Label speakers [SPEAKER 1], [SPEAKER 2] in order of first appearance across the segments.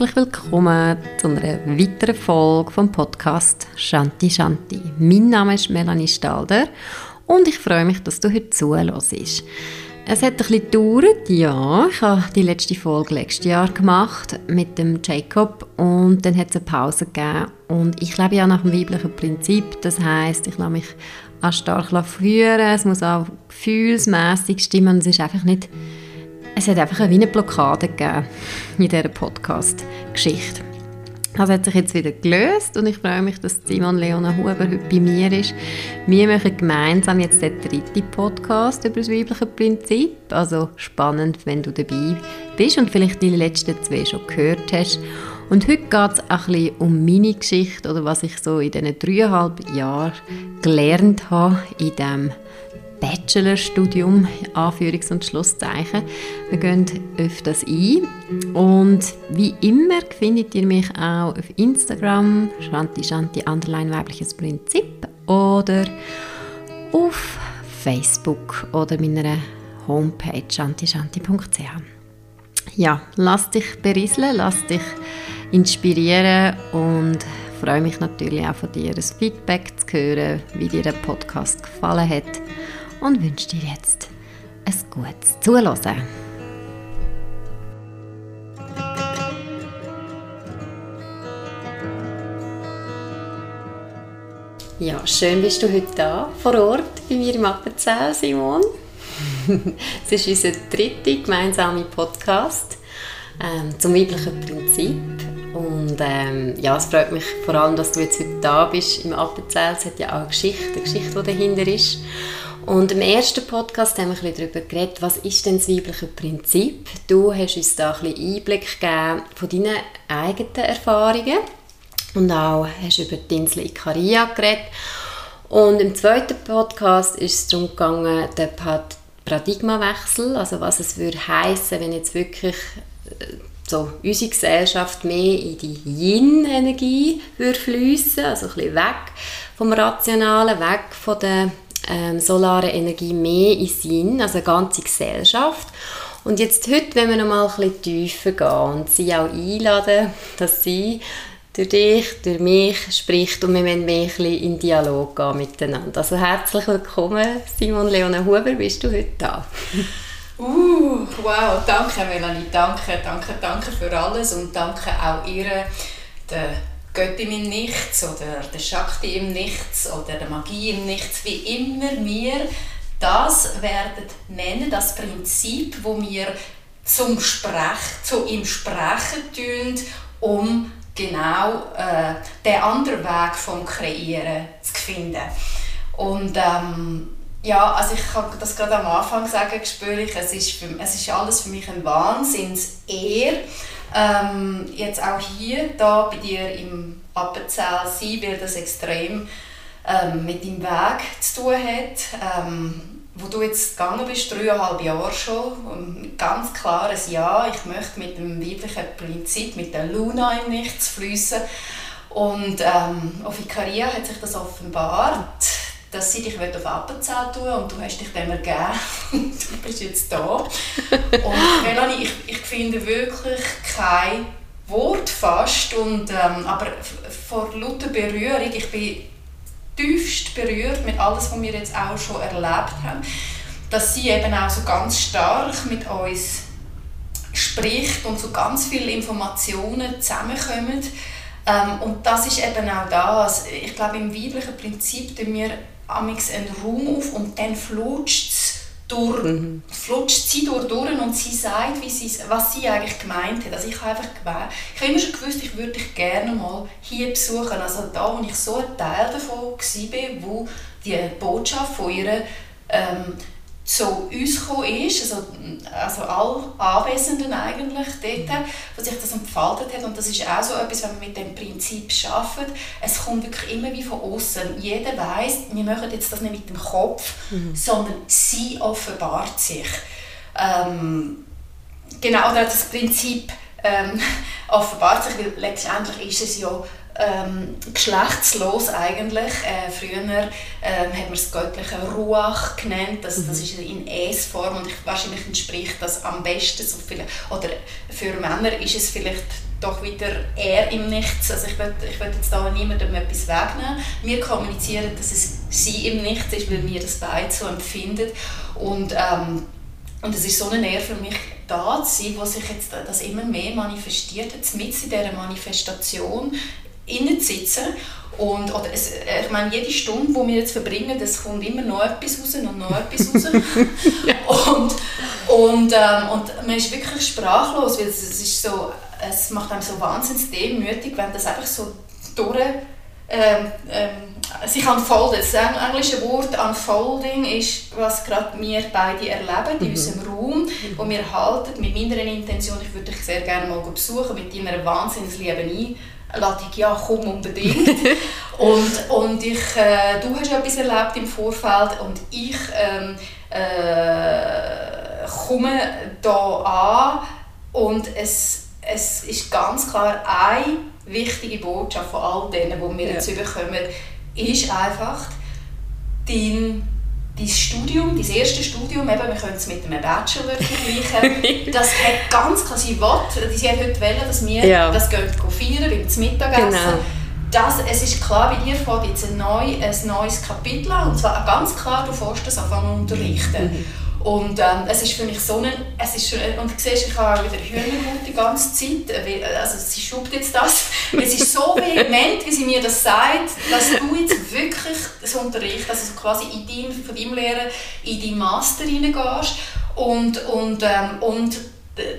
[SPEAKER 1] herzlich willkommen zu einer weiteren Folge vom Podcast Shanti Shanti. Mein Name ist Melanie Stalder und ich freue mich, dass du heute zuhörst. Es hat ein bisschen gedauert, ja. Ich habe die letzte Folge letztes Jahr gemacht mit dem Jacob und dann hat es eine Pause gegeben. Und ich lebe ja nach dem weiblichen Prinzip, das heißt, ich lasse mich auch stark führen, es muss auch gefühlsmässig stimmen es ist einfach nicht es hat einfach eine, Blockade gegeben in dieser Podcast-Geschichte. Das hat sich jetzt wieder gelöst und ich freue mich, dass Simon Leona Huber heute bei mir ist. Wir machen gemeinsam jetzt den dritten Podcast über das weibliche Prinzip. Also spannend, wenn du dabei bist und vielleicht die letzten zwei schon gehört hast. Und heute geht es ein bisschen um meine Geschichte oder was ich so in diesen dreieinhalb Jahren gelernt habe in diesem Bachelorstudium, Anführungs- und Schlusszeichen. Wir gehen das ein. Und wie immer findet ihr mich auch auf Instagram, Shanti Shanti Underline weibliches Prinzip oder auf Facebook oder meiner Homepage shantishanti.ch. Ja, lass dich berieseln, lass dich inspirieren und freue mich natürlich auch von dir ein Feedback zu hören, wie dir der Podcast gefallen hat und wünsche dir jetzt ein gutes Zuhören. Ja, schön bist du heute da, vor Ort bei mir im Appenzell, Simon. Es ist unser dritter gemeinsamer Podcast ähm, zum weiblichen Prinzip. Und ähm, ja, es freut mich vor allem, dass du jetzt heute da bist im Appenzell. Es hat ja auch eine Geschichte, eine Geschichte, die dahinter ist. Und im ersten Podcast haben wir ein bisschen darüber geredet, was ist denn das weibliche Prinzip? Du hast uns da ein bisschen Einblick gegeben von deinen eigenen Erfahrungen und auch hast über die Insel Ikaria geredet. Und im zweiten Podcast ist es darum gegangen, den Paradigmawechsel, also was es würde heißen, wenn jetzt wirklich äh, so unsere Gesellschaft mehr in die Yin-Energie fließen, also ein bisschen weg vom Rationalen, weg von der ähm, solare Energie mehr in Sinn, also eine ganze Gesellschaft. Und jetzt heute, wenn wir noch mal ein bisschen tiefer gehen und sie auch einladen, dass sie durch dich, durch mich spricht und wir wollen mehr ein bisschen in Dialog gehen miteinander. Also herzlich willkommen, Simon Leona Huber, bist du heute da?
[SPEAKER 2] Uh, wow, danke Melanie, danke, danke, danke für alles und danke auch ihr, der Göttin im Nichts oder der Shakti im Nichts oder der Magie im Nichts, wie immer wir das werden nennen, das Prinzip, wo wir zum Sprech, zu ihm sprechen tun, um genau äh, den anderen Weg vom Kreieren zu finden. Und ähm, ja, also ich kann das gerade am Anfang sagen, spüre ich, es ist, für, es ist alles für mich ein Wahnsinns-Ehr, ähm, jetzt auch hier da bei dir im Appenzell sein, weil das extrem ähm, mit deinem Weg zu tun hat. Ähm, wo du jetzt gegangen bist, dreieinhalb Jahre schon, ganz klares Ja, ich möchte mit dem weiblichen Prinzip, mit der Luna im Nichts fließen. Und ähm, auf Ikaria hat sich das offenbart, dass sie dich auf Appenzell tun und du hast dich dem ergeben und du bist jetzt da. Und Melanie, ich, ich finde wirklich kein Wort fast, und, ähm, aber vor lauter Berührung, ich bin tiefst berührt mit alles, was wir jetzt auch schon erlebt haben, dass sie eben auch so ganz stark mit uns spricht und so ganz viele Informationen zusammenkommen. Ähm, und das ist eben auch das. Ich glaube, im weiblichen Prinzip tun wir einen Raum auf und dann flutscht es durch, mhm. flutscht sie durch, durch und sie sagt, wie sie, was sie eigentlich gemeint hat. Also ich habe einfach gemeint, ich habe immer schon gewusst, ich würde dich gerne mal hier besuchen. Also da, wo ich so ein Teil davon war, wo die Botschaft von ihr ähm, zu uns gekommen ist, also, also alle Anwesenden eigentlich dort, wo sich das entfaltet hat. Und das ist auch so etwas, wenn man mit dem Prinzip arbeitet, es kommt wirklich immer wie von außen. Jeder weiß, wir machen jetzt das nicht mit dem Kopf, mhm. sondern sie offenbart sich. Ähm, genau, das Prinzip ähm, offenbart sich, weil letztendlich ist es ja ähm, geschlechtslos eigentlich. Äh, früher ähm, hat man es göttliche Ruach genannt, das, das mhm. ist in Es-Form und ich, wahrscheinlich entspricht das am besten so viel, oder für Männer ist es vielleicht doch wieder eher im Nichts. Also ich will, ich will jetzt da niemandem etwas wegnehmen. Wir kommunizieren, dass es sie im Nichts ist, weil wir das beide so empfinden und ähm, und es ist so eine Nähe für mich da zu sein, wo sich jetzt das immer mehr manifestiert, jetzt mit in dieser Manifestation innen zu sitzen. Und, oder es, ich meine, jede Stunde, die wir jetzt verbringen, das kommt immer noch etwas raus und noch etwas raus. und, und, ähm, und man ist wirklich sprachlos, weil es, es, ist so, es macht einem so wahnsinnig demütig, wenn das einfach so durch ähm, ähm, sich unfoldet. Das englische Wort unfolding ist, was gerade wir beide erleben in mhm. unserem Raum, wo wir halten, mit meiner Intention, ich würde dich sehr gerne mal besuchen, mit deiner Wahnsinnsliebe Einladung, ja, komm unbedingt. und, und ich, äh, du hast etwas erlebt im Vorfeld und ich ähm, äh, komme hier an und es, es ist ganz klar eine wichtige Botschaft von all denen, die wir ja. jetzt bekommen, ist einfach, dein, dein Studium, dein erste Studium, eben, wir können es mit einem Bachelor vergleichen, das hat ganz klar, sie will, sie hat heute wollen, dass wir ja. das gehen feiern, beim Mittagessen. Genau. Das, es ist klar, bei dir fängt jetzt ein, neu, ein neues Kapitel an, und zwar ganz klar, du fährst das anfangen unterrichten. Mhm. Und ähm, es ist für mich so ein, es ist, und du siehst, ich habe wieder Hühnerhaut die ganze Zeit, äh, also sie schubt jetzt das, es ist so vehement, wie sie mir das sagt, dass du jetzt wirklich das Unterricht, also quasi in dein, von deinem Lehrer in deinen Master reingehst und, und, ähm, und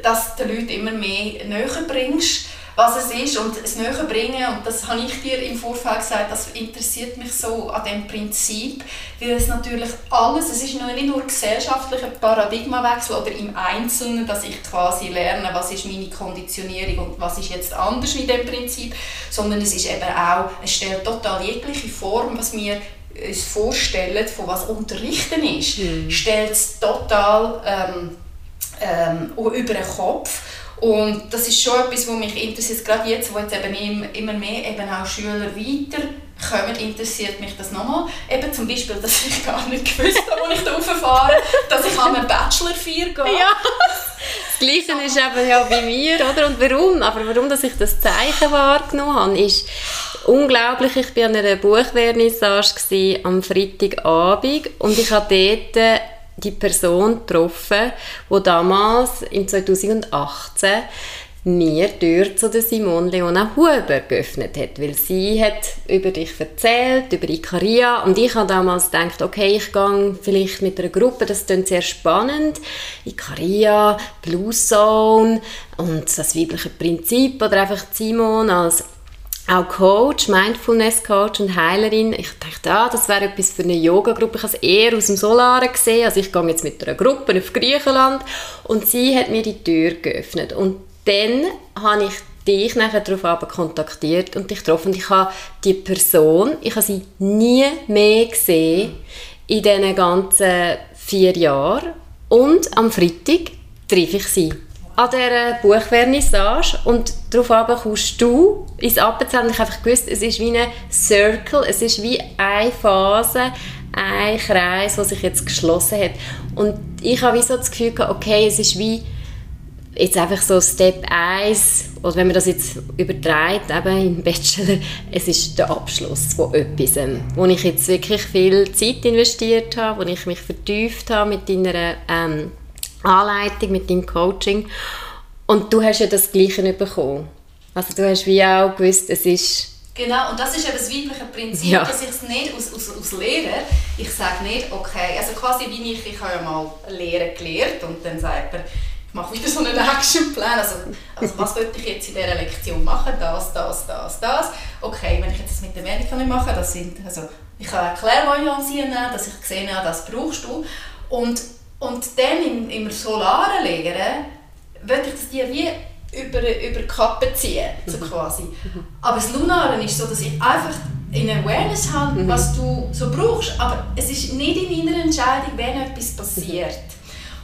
[SPEAKER 2] dass du den Leuten immer mehr näher bringst was es ist und es näher bringen und das habe ich dir im Vorfeld gesagt, das interessiert mich so an dem Prinzip, weil es natürlich alles, es ist nicht nur gesellschaftlicher Paradigmawechsel oder im Einzelnen, dass ich quasi lerne, was ist meine Konditionierung und was ist jetzt anders in dem Prinzip, sondern es ist eben auch, es stellt total jegliche Form, was wir uns vorstellen, von was Unterrichten ist, mhm. stellt es total ähm, ähm, über den Kopf und das ist schon etwas, was mich interessiert, gerade jetzt, wo jetzt eben immer mehr eben auch Schüler weiterkommen, interessiert mich das nochmal. Eben zum Beispiel, dass ich gar nicht gewusst habe, wo ich da rauffahre, dass ich an einen Bachelor 4 gehe.
[SPEAKER 1] Ja. Das Gleiche ist eben ja bei mir, oder? Und warum? Aber warum, dass ich das Zeichen wahrgenommen habe, ist unglaublich. Ich war an einer Buchvernissage am Freitagabend und ich habe dort die Person getroffen, die damals, im 2018, mir die Tür zu der Simone Leona Huber geöffnet hat, weil sie hat über dich erzählt, über Ikaria. Und ich habe damals gedacht, okay, ich gehe vielleicht mit einer Gruppe, das klingt sehr spannend, Ikaria, Blue Zone und das weibliche Prinzip. Oder einfach Simon als auch Coach, Mindfulness-Coach und Heilerin. Ich dachte, ah, das wäre etwas für eine Yoga-Gruppe. Ich habe es eher aus dem Solaren gesehen. Also ich gehe jetzt mit einer Gruppe auf Griechenland und sie hat mir die Tür geöffnet. Und dann habe ich dich nachher darauf kontaktiert und dich getroffen. Und ich habe die Person, ich habe sie nie mehr gesehen in diesen ganzen vier Jahren. Und am Freitag treffe ich sie an dieser Buchvernissage und darauf kommst du ins Appenzell ich habe einfach gewusst, es ist wie ein Circle, es ist wie eine Phase, ein Kreis, der sich jetzt geschlossen hat. Und ich habe wie so das Gefühl gehabt, okay, es ist wie jetzt einfach so Step 1, oder wenn man das jetzt übertreibt, eben im Bachelor, es ist der Abschluss von etwas, wo ich jetzt wirklich viel Zeit investiert habe, wo ich mich vertieft habe mit deiner ähm, Anleitung, mit deinem Coaching. Und du hast ja das Gleiche bekommen. Also du hast wie auch gewusst, es ist...
[SPEAKER 2] Genau, und das ist eben das weibliche Prinzip, ja. dass ich es nicht aus, aus, aus Lehrer, ich sage nicht, okay, also quasi wie ich, ich habe ja mal Lehren gelernt und dann sagt man, ich mache wieder so einen Actionplan, also, also was wollte ich jetzt in dieser Lektion machen, das, das, das, das. Okay, wenn ich jetzt das mit der Amerika nicht mache, das sind, also ich habe Erklärvoyancy nehmen, dass ich gesehen habe, das brauchst du. Und und dann im, im Solaren lehren, würde ich das dir wie über, über die Kappe ziehen, so mhm. quasi. Mhm. Aber das Lunaren ist so, dass ich einfach in Awareness habe, mhm. was du so brauchst, aber es ist nicht in meiner Entscheidung, wenn etwas passiert.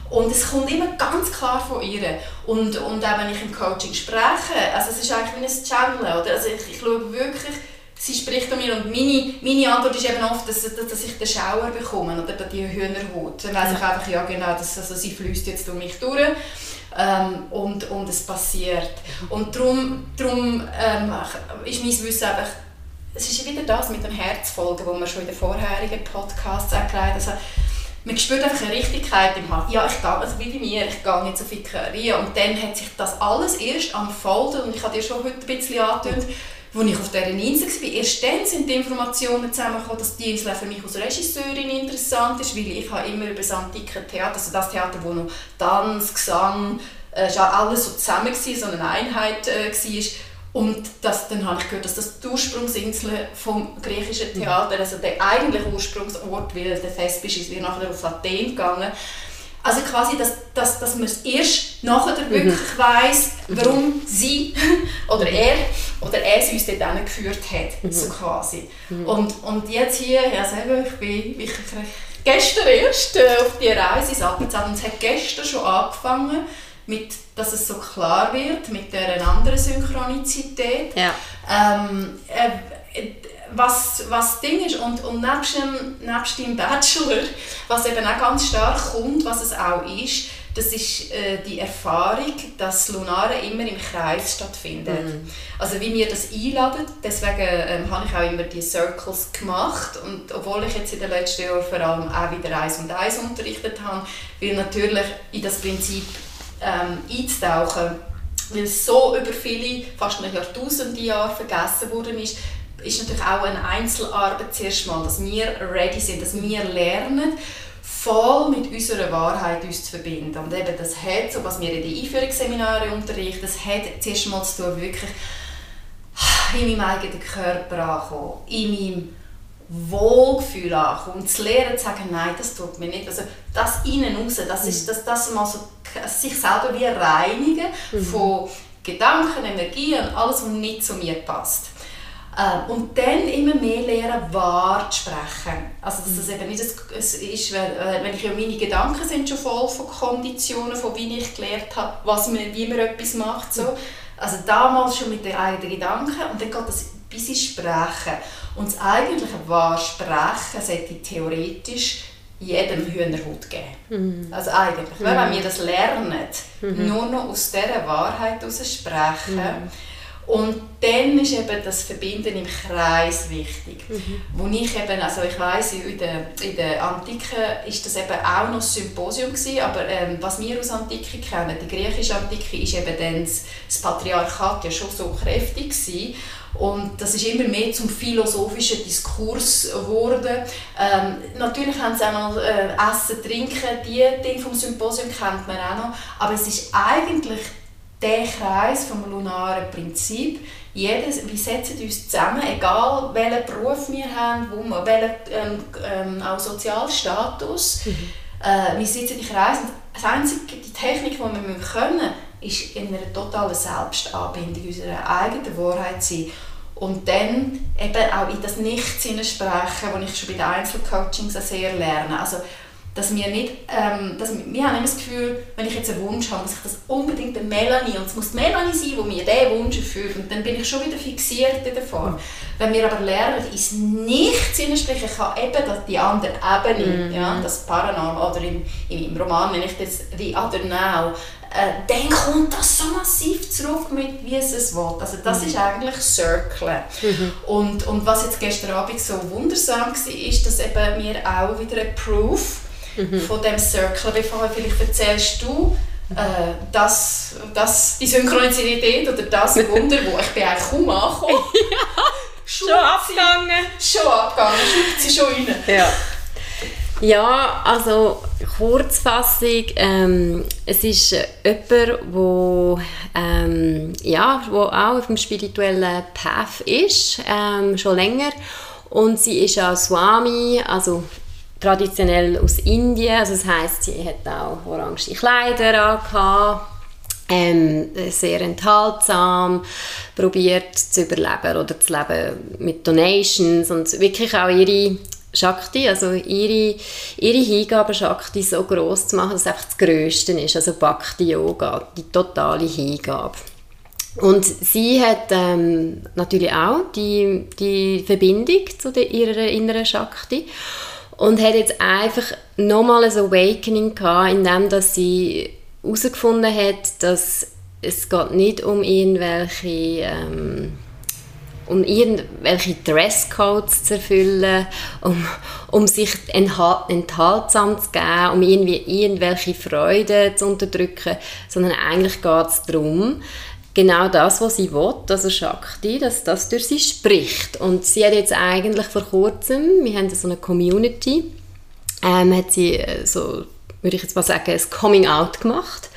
[SPEAKER 2] Und es kommt immer ganz klar von ihr. Und, und auch wenn ich im Coaching spreche, also es ist eigentlich wie ein Channel. Oder? Also ich, ich schaue wirklich, sie spricht an mir und meine, meine Antwort ist eben oft, dass, dass, dass ich den Schauer bekomme oder die Hühnerhaut. Dann weiss ich einfach, ja genau, dass, also sie fließt jetzt durch mich durch. Ähm, und, und es passiert. Und darum, darum ähm, ist mein Wissen einfach es ist wieder das mit dem Herzfolgen, wo wir schon in den vorherigen Podcasts erklärt haben. Also, man spürt einfach eine Richtigkeit im Hals. Ja, ich gehe, also wie bei mir, ich gehe nicht so viel Karriere. Und dann hat sich das alles erst am Folgen, und ich habe dir schon heute ein bisschen angetönt, als ich auf dieser Insel war, erst dann sind die Informationen zusammengekommen, dass die Insel für mich als Regisseurin interessant ist, weil ich habe immer über das antike Theater, also das Theater, wo noch Tanz, Gesang, äh, alles so zusammen war, so eine Einheit äh, war, und das, dann habe ich gehört, dass das die Ursprungsinsel vom griechischen Theater, also der eigentliche Ursprungsort, weil der Thespis ist, nachher auf Athen gegangen. Also quasi, dass, dass, dass man es erst nachher mhm. wirklich weiss, warum sie oder er oder er es uns dort geführt hat, mhm. so quasi. Mhm. Und, und jetzt hier, ja selber, ich bin ich, gestern erst äh, auf die Reise ins Appenzell und es hat gestern schon angefangen, mit, dass es so klar wird mit der anderen Synchronizität. Ja. Ähm, äh, was, was Ding ist und, und nebst, dem, nebst dem Bachelor, was eben auch ganz stark kommt, was es auch ist, das ist äh, die Erfahrung, dass Lunare immer im Kreis stattfindet. Mhm. Also wie wir das einladen, deswegen ähm, habe ich auch immer die Circles gemacht und obwohl ich jetzt in den letzten Jahren vor allem auch wieder eins und eins unterrichtet habe, weil natürlich in das Prinzip ähm, einzutauchen, weil es so über viele, fast ein Jahrtausende Jahre vergessen worden ist, ist natürlich auch eine Einzelarbeit zuerst mal, dass wir ready sind, dass wir lernen, voll mit unserer Wahrheit uns zu verbinden. Und eben das hat, so was wir in den Einführungsseminaren unterrichten, das hat zuerst mal zu tun, wirklich in meinem eigenen Körper ankommen, in meinem Wohlgefühl ankommen und zu lernen zu sagen, nein, das tut mir nicht. Also das innen raus, das ist das, das mal so, sich selber wie reinigen mhm. von Gedanken, Energie und alles, was nicht zu mir passt. Äh, und dann immer mehr lernen, wahr zu sprechen. Also dass das eben nicht es ist, äh, wenn ich ja meine Gedanken sind schon voll von Konditionen, von wie ich gelernt habe, was man, wie man etwas macht. So. Also damals schon mit den eigenen Gedanken und dann geht das bis ins Sprechen. Und das eigentliche wahre Sprechen sollte theoretisch jedem Hühnerhut geben. Mhm. Also eigentlich, mhm. wenn wir das lernen, mhm. nur noch aus dieser Wahrheit heraus sprechen, mhm. Und dann ist eben das Verbinden im Kreis wichtig. Mhm. Wo ich eben, also ich weiss, in der, in der Antike ist das eben auch noch ein Symposium gewesen, aber ähm, was wir aus Antike kennen, die griechische Antike, ist eben dann das, das Patriarchat ja schon so kräftig gewesen, und das ist immer mehr zum philosophischen Diskurs geworden. Ähm, natürlich haben sie auch noch äh, Essen, Trinken, die Dinge vom Symposium kennt man auch noch. Aber es ist eigentlich der Kreis vom lunaren Prinzip. Jedes, wir setzen uns zusammen, egal welchen Beruf wir haben, wo wir, welchen ähm, ähm, auch Sozialstatus. Mhm. Äh, wir sitzen im Kreis und das einzige, die Technik, die wir können müssen, ist in einer totalen Selbstanbindung unserer eigenen Wahrheit sein. Und dann eben auch in das Nichts sprechen, was ich schon bei den Einzelcoachings sehr lerne. Also, dass wir nicht, ähm, dass wir, wir haben immer das Gefühl, wenn ich jetzt einen Wunsch habe, muss ich das unbedingt der Melanie, und es muss die Melanie sein, die mir diesen Wunsch erfüllt, und dann bin ich schon wieder fixiert in der Form. Wenn wir aber lernen, ins Nichts sprechen, ich habe eben die andere Ebene, mhm. ja, das Paranormal, oder im, im Roman, wenn ich das «The Other Now», äh, dann kommt das so massiv zurück mit, wie es es will. Also das mhm. ist eigentlich Circle. Mhm. Und, und was jetzt gestern Abend so wundersam war, ist, dass eben wir auch wieder ein Proof mhm. von dem Circle, bevor vielleicht erzählst du, äh, das, das, die Synchronizität oder das Wunder, wo ich bin eigentlich kaum angekommen.
[SPEAKER 1] ja, schon abgegangen.
[SPEAKER 2] Schon abgegangen, schreibt sie schon rein.
[SPEAKER 1] Ja. Ja, also Kurzfassung, ähm, es ist jemand, wo, ähm, ja, wo auch auf dem spirituellen Path ist, ähm, schon länger. Und sie ist auch Swami, also traditionell aus Indien. Also das heißt, sie hat auch orange Kleider angehabt, ähm, sehr enthaltsam, probiert zu überleben oder zu leben mit Donations und wirklich auch ihre Shakti, also ihre, ihre Hingabe Shakti so groß zu machen, dass es einfach das Größte ist, also Bhakti Yoga, die totale Hingabe. Und sie hat ähm, natürlich auch die, die Verbindung zu der, ihrer inneren Shakti und hat jetzt einfach nochmal ein Awakening gehabt, indem dass sie herausgefunden hat, dass es geht nicht um irgendwelche ähm, um irgendwelche Dresscodes zu erfüllen, um, um sich enthaltsam zu geben, um irgendwie irgendwelche Freuden zu unterdrücken, sondern eigentlich geht es darum, genau das, was sie will, also Shakti, dass das durch sie spricht. Und sie hat jetzt eigentlich vor kurzem, wir haben so eine Community, ähm, hat sie äh, so, würde ich jetzt mal sagen, ein Coming Out gemacht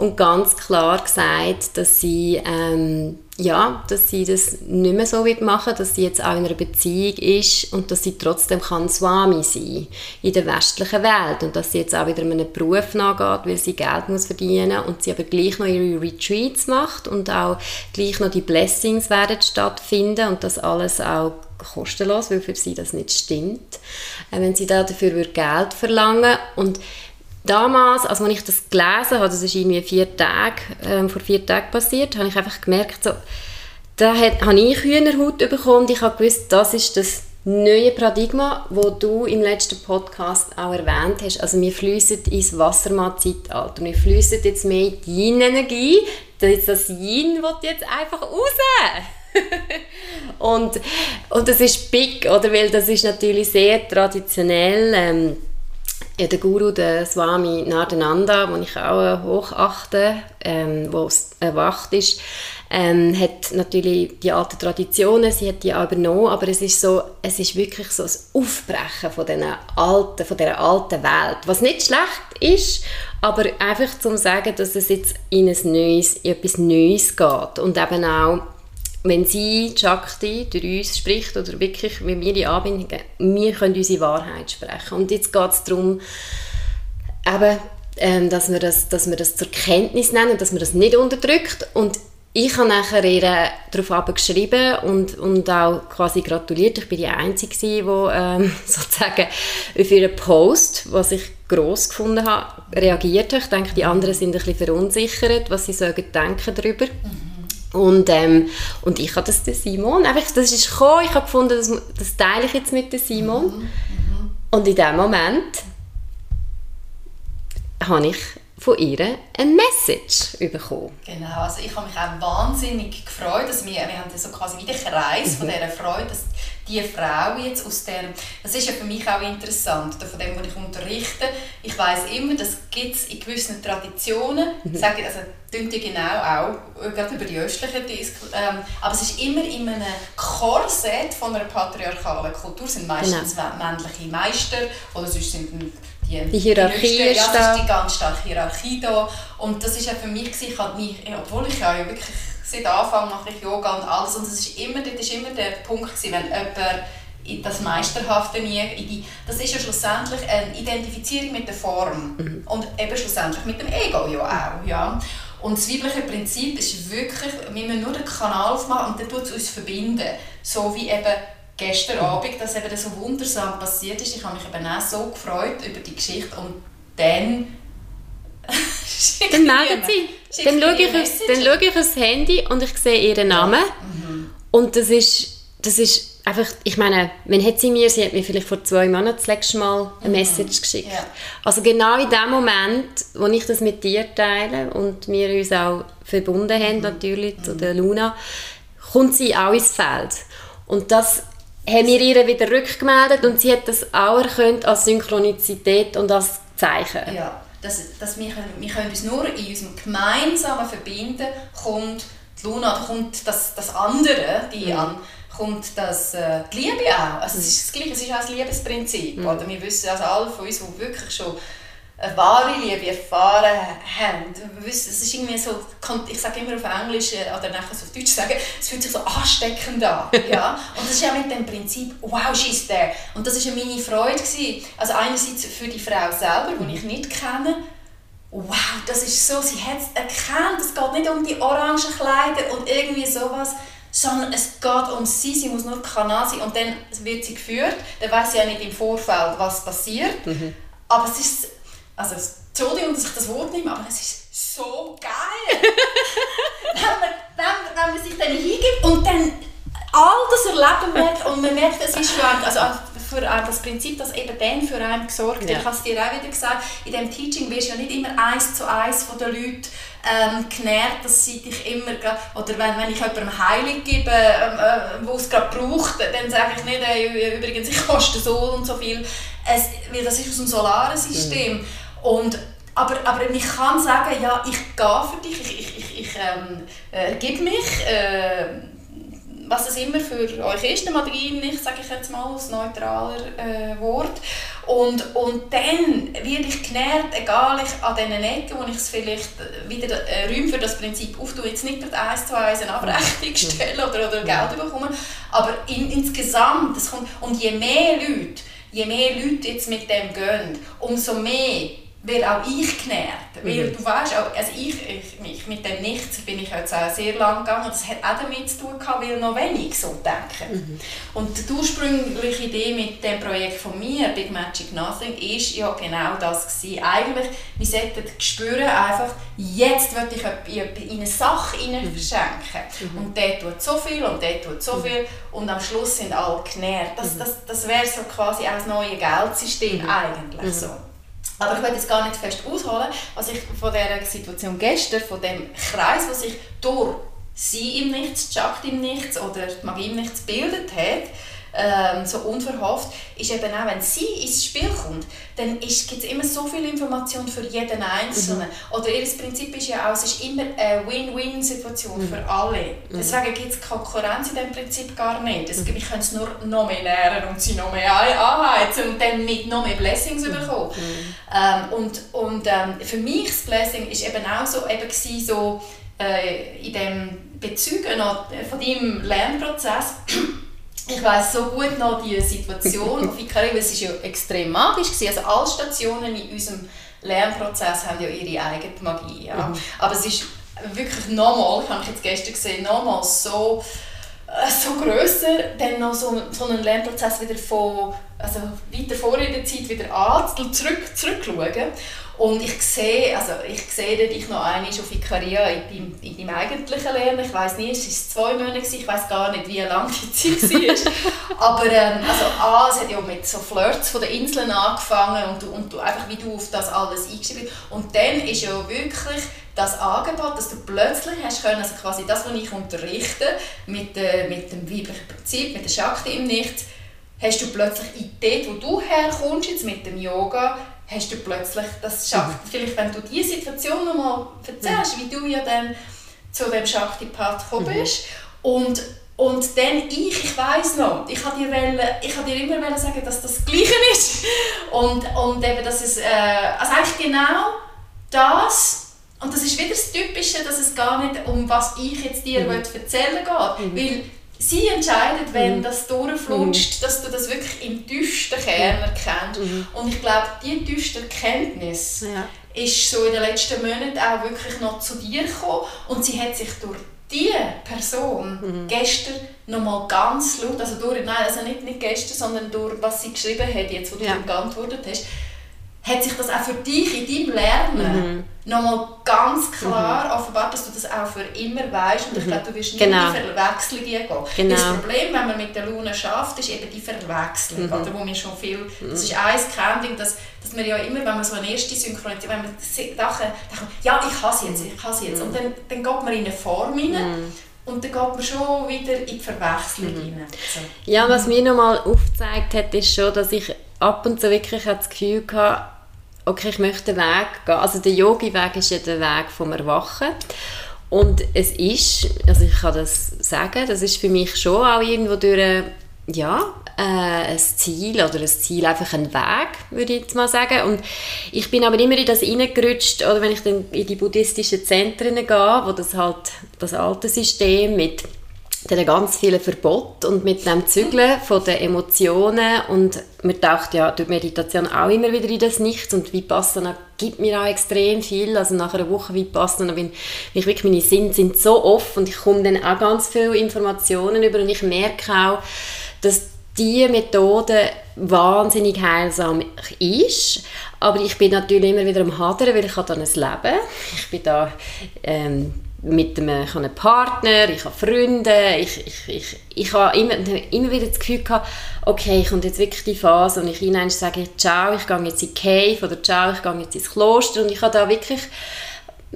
[SPEAKER 1] und ganz klar gesagt, dass sie ähm, ja, dass sie das nicht mehr so wird machen, dass sie jetzt auch in einer Beziehung ist und dass sie trotzdem kann Swami sein in der westlichen Welt und dass sie jetzt auch wieder einem Beruf nachgeht, weil sie Geld muss verdienen und sie aber gleich noch ihre Retreats macht und auch gleich noch die Blessings werden stattfinden und das alles auch kostenlos, weil für sie das nicht stimmt, äh, wenn sie da dafür Geld verlangen und damals, als ich das gelesen habe, das ist irgendwie vier Tage, ähm, vor vier Tagen passiert, habe ich einfach gemerkt, so, da hat, habe ich Hühnerhaut bekommen und ich habe gewusst, das ist das neue Paradigma, wo du im letzten Podcast auch erwähnt hast. Also wir fließen ins Wassermann-Zeitalter. Wir fließen jetzt mehr in die Yin-Energie. Das Yin wird jetzt einfach raus. und, und das ist big, oder? Weil das ist natürlich sehr traditionell. Ähm, ja, der Guru, der Swami Nardananda, den ich auch hochachte, ähm, wo erwacht ist, ähm, hat natürlich die alten Traditionen, sie hat die auch übernommen, aber es ist so, es ist wirklich so ein Aufbrechen von dieser alten, von dieser alten Welt, was nicht schlecht ist, aber einfach zum sagen, dass es jetzt in ein neues, in etwas Neues geht und eben auch wenn sie, Shakti, durch uns spricht oder wirklich, wenn wir die Anbindung wir können unsere Wahrheit sprechen. Und jetzt geht es darum, eben, ähm, dass, wir das, dass wir das zur Kenntnis nehmen, dass man das nicht unterdrückt. Und ich habe nachher ihr darauf geschrieben und, und auch quasi gratuliert. Ich bin die Einzige, die ähm, sozusagen auf ihren Post, was ich gross gefunden habe, reagiert hat. Ich denke, die anderen sind ein bisschen verunsichert, was sie sagen, denken darüber. Mhm. Und, ähm, und ich habe das der Simon, einfach, das ist gekommen, ich habe gefunden, das, das teile ich jetzt mit dem Simon. Mhm, mhm. Und in dem Moment habe ich von ihr eine Message bekommen.
[SPEAKER 2] Genau, also ich habe mich auch wahnsinnig gefreut, dass wir, wir haben so quasi wieder Kreis von mhm. dieser Freude, dass die Frau jetzt aus der, das ist ja für mich auch interessant, von dem, was ich unterrichte, ich weiß immer, das gibt es in gewissen Traditionen, mhm. sage, also tun die genau auch, äh, gerade über die östlichen ähm, aber es ist immer in einem Korsett von einer patriarchalen Kultur, es sind meistens genau. männliche Meister oder sonst sind die,
[SPEAKER 1] die Hierarchie
[SPEAKER 2] die ist da. ist die ganz starke Hierarchie da und das ist ja für mich, ich mich, obwohl ich ja wirklich seit Anfang mache ich Yoga und alles und es ist immer, das ist immer der Punkt gewesen, wenn jemand in das Meisterhafte nie, in die, das ist ja schlussendlich eine Identifizierung mit der Form mhm. und eben schlussendlich mit dem Ego ja auch, ja. Und das weibliche Prinzip ist wirklich, wir müssen nur den Kanal aufmachen und dann tut es uns verbinden, so wie eben gestern mhm. Abend, dass eben das so wundersam passiert ist. Ich habe mich eben auch so gefreut über die Geschichte und dann
[SPEAKER 1] dann meldet sie. Dann schaue, ich aufs, dann schaue ich aufs Handy und ich sehe ihren Namen. Mhm. Und das ist, das ist einfach, ich meine, wenn hat sie mir, sie hat mir vielleicht vor zwei Monaten das letzte Mal eine mhm. Message geschickt. Ja. Also genau in dem Moment, wo ich das mit dir teile und wir uns auch verbunden haben mhm. natürlich mhm. zu der Luna, kommt sie auch ins Feld. Und das haben wir ihr wieder rückgemeldet und sie hat das auch erkannt als Synchronizität und als Zeichen.
[SPEAKER 2] Ja dass, dass wir, wir können uns nur in unserem gemeinsamen Verbinden kommt die Luna, kommt das, das andere, die mhm. an, kommt das, äh, die Liebe auch. Also es ist das Gleiche, es ist auch das Liebesprinzip. Mhm. Oder? Wir wissen, also alle von uns, die wirklich schon eine wahre Liebe erfahren haben. Es ist irgendwie so, ich sage immer auf Englisch äh, oder nachher so auf Deutsch sagen, es fühlt sich so ansteckend an. ja? Und das ist ja mit dem Prinzip, wow, she's there. Und das war meine Freude. Gewesen. Also einerseits für die Frau selber, die ich nicht kenne, wow, das ist so, sie hat es erkannt, es geht nicht um die orangen Kleider und irgendwie sowas, sondern es geht um sie, sie muss nur Kanal sein und dann wird sie geführt, dann weiß sie ja nicht im Vorfeld, was passiert, mhm. aber es ist, also Entschuldigung, dass ich das Wort nehme, aber es ist so geil, wenn, man, wenn, wenn man sich dann hingibt und dann all das erleben merkt und man merkt, es ist für einen, also für das Prinzip, das eben dann für einen gesorgt wird. Ja. Ich habe es dir auch wieder gesagt, in diesem Teaching wirst du ja nicht immer eins zu eins von den Leuten ähm, genährt, dass sie dich immer, oder wenn, wenn ich jemandem Heilig gebe, ähm, äh, wo es gerade braucht, dann sage ich nicht, hey, übrigens, ich koste so und so viel, es, weil das ist aus dem solaren System. Mhm. Und aber, aber ich kann sagen, ja, ich gehe für dich, ich, ich, ich, ich ähm, äh, gebe mich, äh, was es immer für euch ist, der Magie nicht, sage ich jetzt mal, als neutraler äh, Wort. Und, und dann werde ich genährt, egal ich an diesen Ecken, wo ich es vielleicht wieder äh, Räume für das Prinzip auftue, jetzt nicht gerade eins zu eins eine Abrechnung stellen oder, oder Geld bekommen, aber in, insgesamt, das kommt, und je mehr Leute, je mehr Leute jetzt mit dem gehen, umso mehr werde auch ich genährt. Weil mhm. du weißt, auch, also ich, ich, ich, mit dem Nichts bin ich jetzt auch sehr lang gegangen. Das hat auch damit zu tun gehabt, weil noch wenig so denken. Mhm. Und die ursprüngliche Idee mit dem Projekt von mir, Big Magic Nothing, ist ja genau das gewesen. Eigentlich, wir sollten spüren einfach, jetzt will ich in eine Sache mhm. verschenken. Mhm. Und der tut so viel und der tut so mhm. viel und am Schluss sind alle genährt. Das, mhm. das, das wäre so quasi auch das neue Geldsystem mhm. eigentlich so. Aber ich will jetzt gar nicht fest ausholen, was ich von dieser Situation gestern, von dem Kreis, was sich durch sie im Nichts, Jagd im Nichts oder die Magie im Nichts gebildet hat, ähm, so unverhofft, ist eben auch, wenn sie ins Spiel kommt, dann gibt es immer so viel Information für jeden Einzelnen. Mhm. Oder ihr Prinzip ist ja auch, es ist immer eine Win-Win-Situation mhm. für alle. Mhm. Deswegen gibt es Konkurrenz in diesem Prinzip gar nicht. Es, mhm. Ich kann es nur noch mehr lernen und sie noch mehr anheizen und dann mit noch mehr Blessings mhm. bekommen. Mhm. Ähm, und und ähm, für mich das Blessing ist eben auch so, eben so äh, in dem Bezügen von deinem Lernprozess ich weiß so gut noch die Situation auf Icarus, es war ja extrem magisch. Gewesen. Also alle Stationen in unserem Lernprozess haben ja ihre eigene Magie. Ja. Mhm. Aber es ist wirklich nochmal, ich habe jetzt gestern gesehen, nochmal so, äh, so grösser, dann noch so, so einen Lernprozess wieder von also weiter vor in der Zeit wieder an, zurück, zurückschauen. Und ich sehe, also ich sehe dich noch einmal auf Ikaria in in deinem eigentlichen Lernen. Ich weiß nicht, es waren zwei Monate, ich weiß gar nicht, wie lange die Zeit war. Aber ähm, also A, es hat ja mit so Flirts von den Inseln angefangen und, du, und du, einfach wie du auf das alles eingeschrieben bist. Und dann ist ja wirklich das Angebot, dass du plötzlich hast können, also quasi das, was ich unterrichte, mit, äh, mit dem weiblichen Prinzip, mit der Shakti im Nichts, hast du plötzlich Idee, wo du herkommst jetzt mit dem Yoga, hast du plötzlich das schafft. Mhm. Vielleicht, wenn du diese Situation nochmal erzählst, mhm. wie du ja dann zu dem Shakti-Path gekommen mhm. bist. Und, und dann ich, ich weiß noch, ich habe dir, wollen, ich dir immer sagen, dass das Gleiche ist. Und, und eben, dass es, äh, also eigentlich genau das, und das ist wieder das Typische, dass es gar nicht um was ich jetzt dir mhm. erzählen geht. Mhm. Weil sie entscheidet, wenn mhm. das durchflutscht, mhm. dass du das wirklich im tiefsten Kern erkennst. Mhm. Und ich glaube, diese tiefste Erkenntnis ja. ist so in den letzten Monaten auch wirklich noch zu dir gekommen und sie hat sich durch diese Person mhm. gestern nochmal ganz laut, also durch, nein, also nicht, nicht gestern, sondern durch was sie geschrieben hat, jetzt wo du ja. geantwortet hast, hat sich das auch für dich in deinem Lernen mhm. nochmal ganz klar mhm. offenbart, dass du das auch für immer weißt und ich mhm. glaube, du wirst nicht genau. in die Verwechslung gehen. Genau. Das Problem, wenn man mit der Luna schafft, ist eben die Verwechslung, mhm. oder, wo wir schon viel, mhm. das ist eins Kernding, dass, dass man ja immer, wenn man so eine erste Synchronisation, wenn man Sachen, denkt, ja, ich sie jetzt, ich sie jetzt, und dann, dann geht man in eine Form hinein, und dann geht man schon wieder in die Verwechslung mhm. rein. So.
[SPEAKER 1] Ja, was mir nochmal aufgezeigt hat, ist schon, dass ich ab und zu wirklich das Gefühl hatte, okay, ich möchte den Weg gehen. Also der Yogi-Weg ist ja der Weg vom Erwachen. Und es ist, also ich kann das sagen, das ist für mich schon auch irgendwo durch ja, äh, ein Ziel oder ein Ziel, einfach ein Weg, würde ich jetzt mal sagen. Und ich bin aber immer in das reingerutscht, oder wenn ich dann in die buddhistischen Zentren gehe, wo das halt das alte System mit dann ganz viele Verbot und mit dem Zügeln von den Emotionen. Und man taucht ja durch Meditation auch immer wieder in das Nichts. Und Vipassana gibt mir auch extrem viel, also nach einer Woche Vipassana bin ich wirklich, meine Sinne sind so offen und ich komme dann auch ganz viele Informationen über. Und ich merke auch, dass diese Methode wahnsinnig heilsam ist, aber ich bin natürlich immer wieder am Hadern, weil ich habe dann ein Leben, ich bin da ähm, mit einem, ich habe einen Partner, ich habe Freunde, ich, ich, ich, ich habe immer, immer wieder das Gefühl gehabt, okay, kommt jetzt wirklich die Phase, und ich ihnen sage, ciao, ich gehe jetzt in die Cave oder ciao, ich gehe jetzt ins Kloster. Und ich habe da wirklich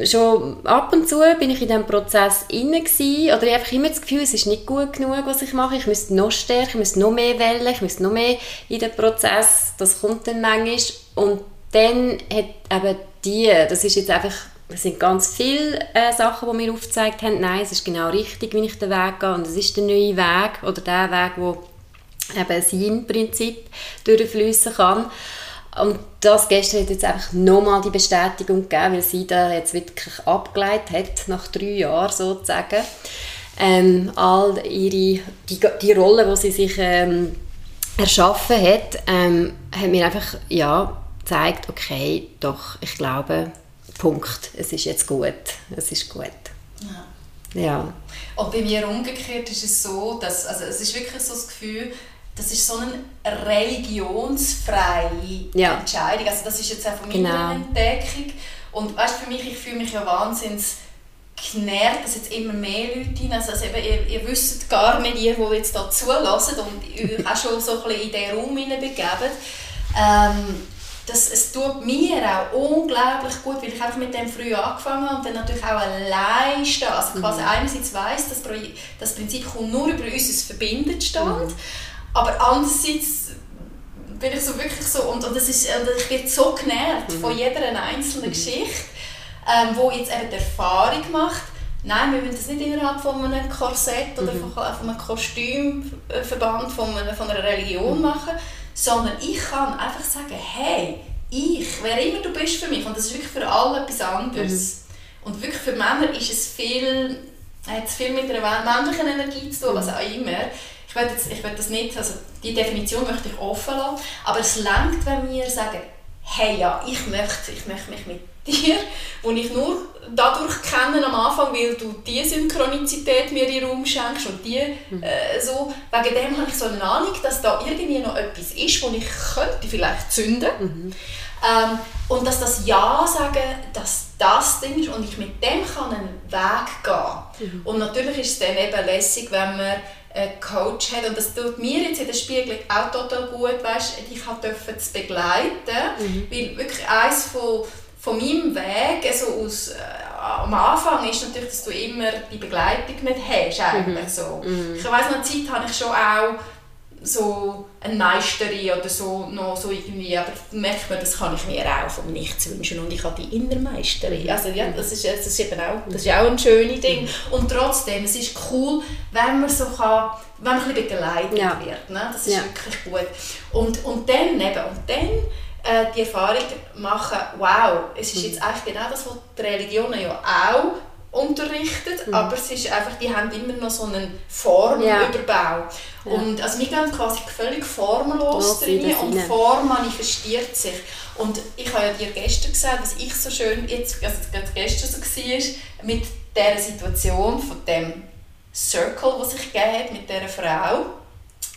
[SPEAKER 1] schon ab und zu bin ich in diesem Prozess inne oder ich einfach immer das Gefühl, es ist nicht gut genug, was ich mache, ich müsste noch stärker, ich müsste noch mehr wählen, ich müsste noch mehr in den Prozess, das kommt dann manchmal. Und dann hat eben die, das ist jetzt einfach es sind ganz viele äh, Sachen, die mir aufgezeigt haben, nein, es ist genau richtig, wie ich den Weg gehe und es ist der neue Weg oder der Weg, wo eben sein Prinzip durchfließen kann. Und das gestern hat jetzt einfach nochmal die Bestätigung gegeben, weil sie da jetzt wirklich abgeleitet hat, nach drei Jahren sozusagen. Ähm, all ihre, die, die Rolle, die sie sich ähm, erschaffen hat, ähm, hat mir einfach ja, gezeigt, okay, doch, ich glaube, Punkt. Es ist jetzt gut. Es ist gut. Ja. ja.
[SPEAKER 2] Und bei mir umgekehrt ist es so, dass also es ist wirklich so das Gefühl, das ist so eine religionsfreie ja. Entscheidung. Also das ist jetzt auch von meiner genau. Entdeckung. Und weißt, für mich, ich fühle mich ja wahnsinnig genervt, dass jetzt immer mehr Leute hin, also, also eben, ihr, ihr wisst gar nicht, ihr, die jetzt hier zulassen und euch auch schon so ein bisschen in diesen Raum hineinbegeben, ähm, das, es tut mir auch unglaublich gut, weil ich einfach mit dem früh angefangen habe und dann natürlich auch allein stehe. Also quasi mhm. einerseits weiss, dass das Prinzip kommt nur über unser Verbindenstand, mhm. aber andererseits bin ich so wirklich so, und, und, das ist, und ich bin so genervt mhm. von jeder einzelnen mhm. Geschichte, ähm, wo jetzt eben die Erfahrung macht, Nein, wir müssen das nicht innerhalb von einem Korsett oder mhm. von, von einem Kostümverband von einer, von einer Religion machen, sondern ich kann einfach sagen, hey, ich, wer immer du bist für mich, und das ist wirklich für alle etwas anderes. Mhm. Und wirklich für Männer ist es viel, hat es viel mit einer männlichen Energie zu tun, was auch immer. Ich will, jetzt, ich will das nicht, also die Definition möchte ich offen lassen, aber es lenkt, wenn wir sagen, hey ja, ich möchte, ich möchte mich mit dir, wo ich nur dadurch kenne am Anfang, weil du diese Synchronizität mir in den Raum schenkst und die mhm. äh, so. Wegen dem habe ich so eine Ahnung, dass da irgendwie noch etwas ist, wo ich könnte vielleicht zünden mhm. ähm, und dass das Ja sagen, dass das Ding ist und ich mit dem kann einen Weg gehen. Mhm. Und natürlich ist es dann eben lässig, wenn man einen Coach hat und das tut mir jetzt in der Spiegelung auch total gut, weißt, ich durfte es begleiten, mhm. weil wirklich eines von von meinem Weg, also aus, äh, am Anfang ist natürlich, dass du immer die Begleitung nicht hast. Eigentlich, mhm. so. Mhm. Ich weiss noch, Zeit habe ich schon auch so eine Meisterin oder so noch so irgendwie, aber merkt man, das kann ich mir auch vom Nichts wünschen und ich habe die Innermeisterin. Also ja, das ist, das ist eben auch, das ist auch ein schönes Ding. Und trotzdem, es ist cool, wenn man so kann, wenn man ein bisschen begleitet ja. wird. Ne? Das ist ja. wirklich gut. Und, und dann eben, und dann äh, die Erfahrung machen, wow, es ist jetzt eigentlich genau das, was die Religionen ja auch unterrichtet, mhm. aber es ist einfach, die haben immer noch so einen Formüberbau. Ja. Und also wir gehen quasi völlig formlos drin und Form manifestiert sich. Und ich habe ja dir gestern gesagt, was ich so schön, jetzt, also gestern so war, mit dieser Situation von dem Circle, was sich gegeben hat mit dieser Frau,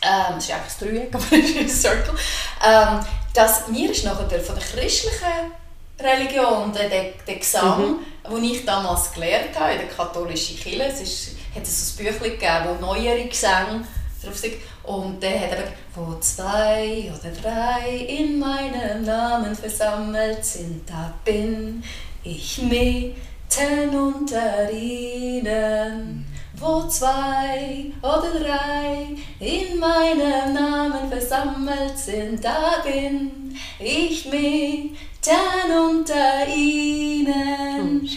[SPEAKER 2] ähm, das ist einfach das Dreieck, aber es ist ein Circle, ähm, dass mir ist nachher von der christlichen Religion, der, der, der Gesang, mhm. den ich damals gelernt habe in der katholischen Kirche, es ist, hat es ein Büchlein gegeben, wo neuere Gesänge drauf sind. Und der hat eben, wo zwei oder drei in meinem Namen versammelt sind, da bin ich mitten unter ihnen. Wo zwei oder drei in meinem Namen versammelt sind, da bin ich mitten unter ihnen.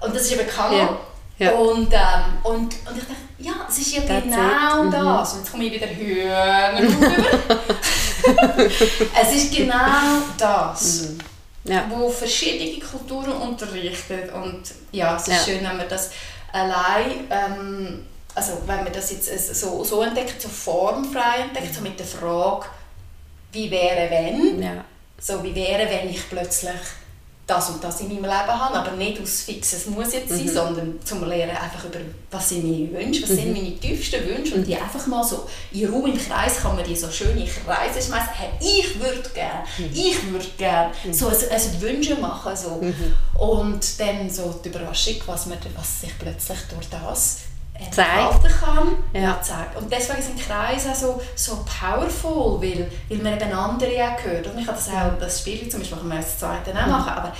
[SPEAKER 2] Oh, und das ist eben Kanal. Ja. Ja. Und, ähm, und, und ich dachte, ja, es ist ja That's genau it. das. Mhm. Und jetzt komme ich wieder höher Es ist genau das, mhm. ja. wo verschiedene Kulturen unterrichtet. Und ja, es ist ja. schön, wenn man das allein ähm, also wenn man das jetzt so, so entdeckt, so formfrei entdeckt, so mit der Frage, wie wäre wenn,
[SPEAKER 1] Ja.
[SPEAKER 2] so wie wäre, wenn ich plötzlich das und das in meinem Leben habe, aber nicht aus fix, es muss jetzt sein, sondern zum Lernen einfach über, was sind meine Wünsche, was sind meine tiefsten Wünsche und die einfach mal so in Ruhe im Kreis kann man die so schön in Kreise schmeißen, hey, ich würde gerne, ich würde gerne, so ein, ein Wünsche machen so. und dann so die Überraschung, was, man, was sich plötzlich durch das entfalten kann.
[SPEAKER 1] Ja.
[SPEAKER 2] Zeigt. Und deswegen sind Kreise auch so, so powerful, weil, weil man eben andere auch hört. Und ich kann das auch, das Spiel zum Beispiel, kann man das zweite auch machen, aber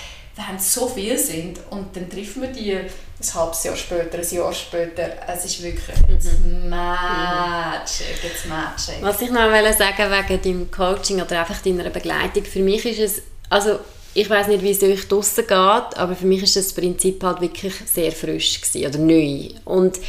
[SPEAKER 2] wenn so viel sind und dann trifft man die ein halbes Jahr später, ein Jahr später, es ist wirklich it's magic, it's magic.
[SPEAKER 1] Was ich noch wollte sagen wegen deinem Coaching oder einfach deiner Begleitung, für mich ist es, also ich weiß nicht, wie es euch draussen geht, aber für mich ist das Prinzip halt wirklich sehr frisch gewesen, oder neu. Und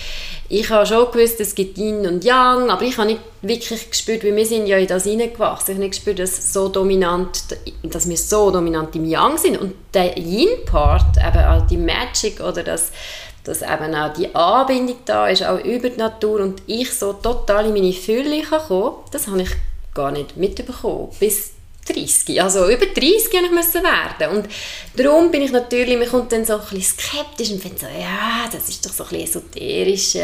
[SPEAKER 1] ich habe schon gewusst, es gibt Yin und Yang, aber ich habe nicht wirklich gespürt, weil wir sind ja in das hineingewachsen, ich habe nicht gespürt, dass, so dominant, dass wir so dominant im Yang sind. Und der Yin-Part, eben auch die Magic oder das, dass eben auch die Anbindung da ist, auch über die Natur und ich so total in meine Fülle kann kommen, das habe ich gar nicht mitbekommen. Bis 30. Also über 30 ich müssen werden. Und darum bin ich natürlich, man kommt dann so ein bisschen skeptisch und findet so, ja, das ist doch so ein bisschen esoterisch,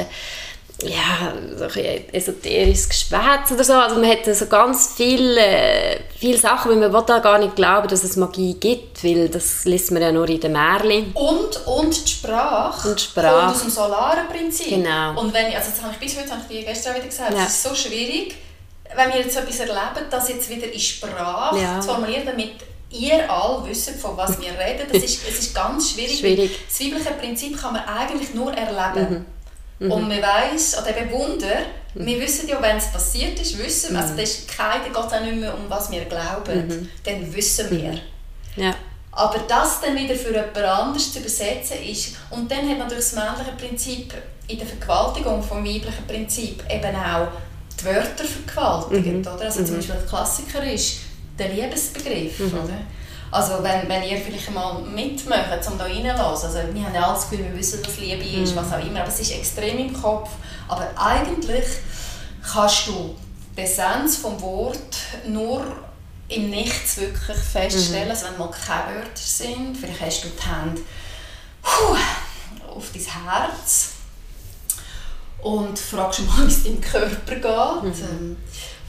[SPEAKER 1] ja, so ein esoterisches Geschwätz oder so. Also man hat so ganz viele, viele Sachen, weil man will da gar nicht glauben, dass es Magie gibt, weil das liest man ja nur in den Märchen.
[SPEAKER 2] Und, und die Sprache,
[SPEAKER 1] Und die Sprache.
[SPEAKER 2] kommt aus dem Solarenprinzip.
[SPEAKER 1] Genau.
[SPEAKER 2] Und wenn ich, also das habe ich bis heute, habe ich gestern wieder gesagt,
[SPEAKER 1] Ja.
[SPEAKER 2] es ist so schwierig, wenn wir jetzt etwas erleben, das jetzt wieder in Sprache
[SPEAKER 1] Ja.
[SPEAKER 2] zu formulieren, damit ihr alle wisst, von was wir reden. Das ist, es ist ganz schwierig.
[SPEAKER 1] Schwierig.
[SPEAKER 2] Das weibliche Prinzip kann man eigentlich nur erleben. Und man weiss, oder eben Wunder, wir wissen ja, wenn es passiert ist, wissen wir, also das ist geht es auch nicht mehr um was wir glauben, dann wissen wir.
[SPEAKER 1] Ja.
[SPEAKER 2] Aber das dann wieder für jemand anderes zu übersetzen ist, und dann hat natürlich das männliche Prinzip in der Vergewaltigung vom weiblichen Prinzip eben auch die Wörter vergewaltigt, oder? Also zum Beispiel ein Klassiker ist der Liebesbegriff, oder? Also wenn, wenn ihr vielleicht mal mitmacht, um da reinzulassen, also wir haben ja alles Gefühl, wir wissen, was Liebe ist, was auch immer, aber es ist extrem im Kopf. Aber eigentlich kannst du die Essenz vom Wort nur im Nichts wirklich feststellen, also wenn mal keine Wörter sind, vielleicht hast du die Hände puh, auf dein Herz und fragst mal, wie es deinem Körper geht. Ähm,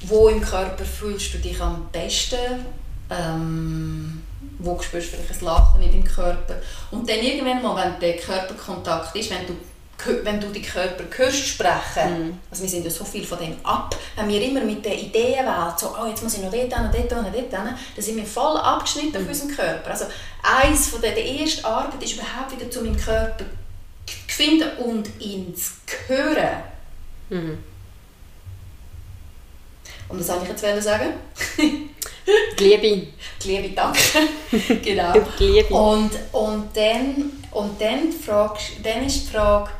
[SPEAKER 2] wo im Körper fühlst du dich am besten? Ähm, wo spürst du vielleicht ein Lachen in deinem Körper? Und dann irgendwann mal, wenn der Körperkontakt ist, wenn du wenn du die Körper hörst sprechen, also wir sind ja so viel von dem ab, wenn wir immer mit der Ideenwelt so, oh, jetzt muss ich noch dort hin, dort hin, dort hin, dann sind wir voll abgeschnitten auf unseren Körper. Also eins von der, der erste Arbeit ist überhaupt wieder zu meinem Körper finden und zu hören. Und was soll ich jetzt sagen?
[SPEAKER 1] Die Liebe.
[SPEAKER 2] Die Liebe, danke. genau.
[SPEAKER 1] Die Liebe.
[SPEAKER 2] Und, und, dann, und dann, die Frage, dann ist die Frage,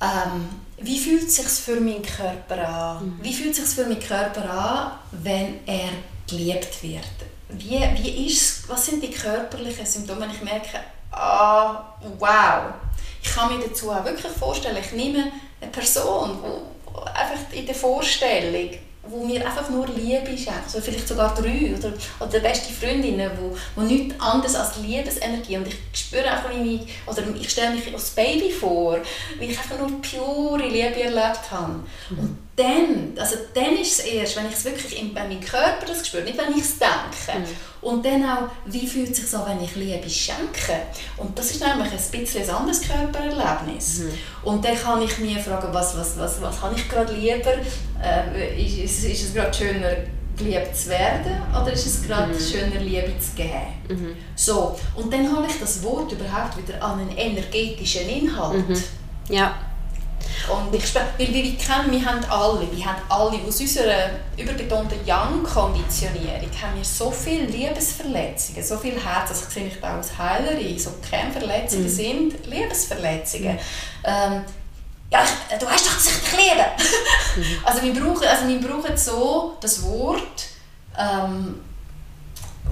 [SPEAKER 2] ähm, wie fühlt es sich für meinen Körper an? Wie fühlt es sich für meinen Körper an, wenn er geliebt wird? Wie, wie ist, was sind die körperlichen Symptome, wenn ich merke, ah, wow, ich kann mir dazu auch wirklich vorstellen, ich nehme eine Person, wo einfach in der Vorstellung, wo mir einfach nur Liebe schenkt, also vielleicht sogar drei oder, oder beste Freundinnen, wo, wo nichts anderes als Liebesenergie und ich spüre einfach, wie ich, oder ich stelle mich als Baby vor, wie ich einfach nur pure Liebe erlebt habe. Und dann, also dann ist es erst, wenn ich es wirklich in, wenn mein Körper das spürt, nicht wenn ich es denke. Und dann auch, wie fühlt es sich an, wenn ich Liebe schenke? Und das ist nämlich ein bisschen ein anderes Körpererlebnis. Und dann kann ich mir fragen, was, was, was, was habe ich gerade lieber? Äh, ist, ist, ist es gerade schöner, geliebt zu werden oder ist es gerade schöner, Liebe zu geben? So, und dann habe ich das Wort überhaupt wieder an einen energetischen Inhalt.
[SPEAKER 1] Ja.
[SPEAKER 2] Und ich spreche, weil wir kennen, wir haben alle, wir haben alle aus unserer überbetonten Young-Konditionierung haben wir so viele Liebesverletzungen, so viel Herz, also ich sehe mich da als Heilerin, so Kernverletzungen sind Liebesverletzungen. Ähm, ja, ich, du weißt doch, dass ich dich liebe. also, wir brauchen, also wir brauchen so das Wort, ähm,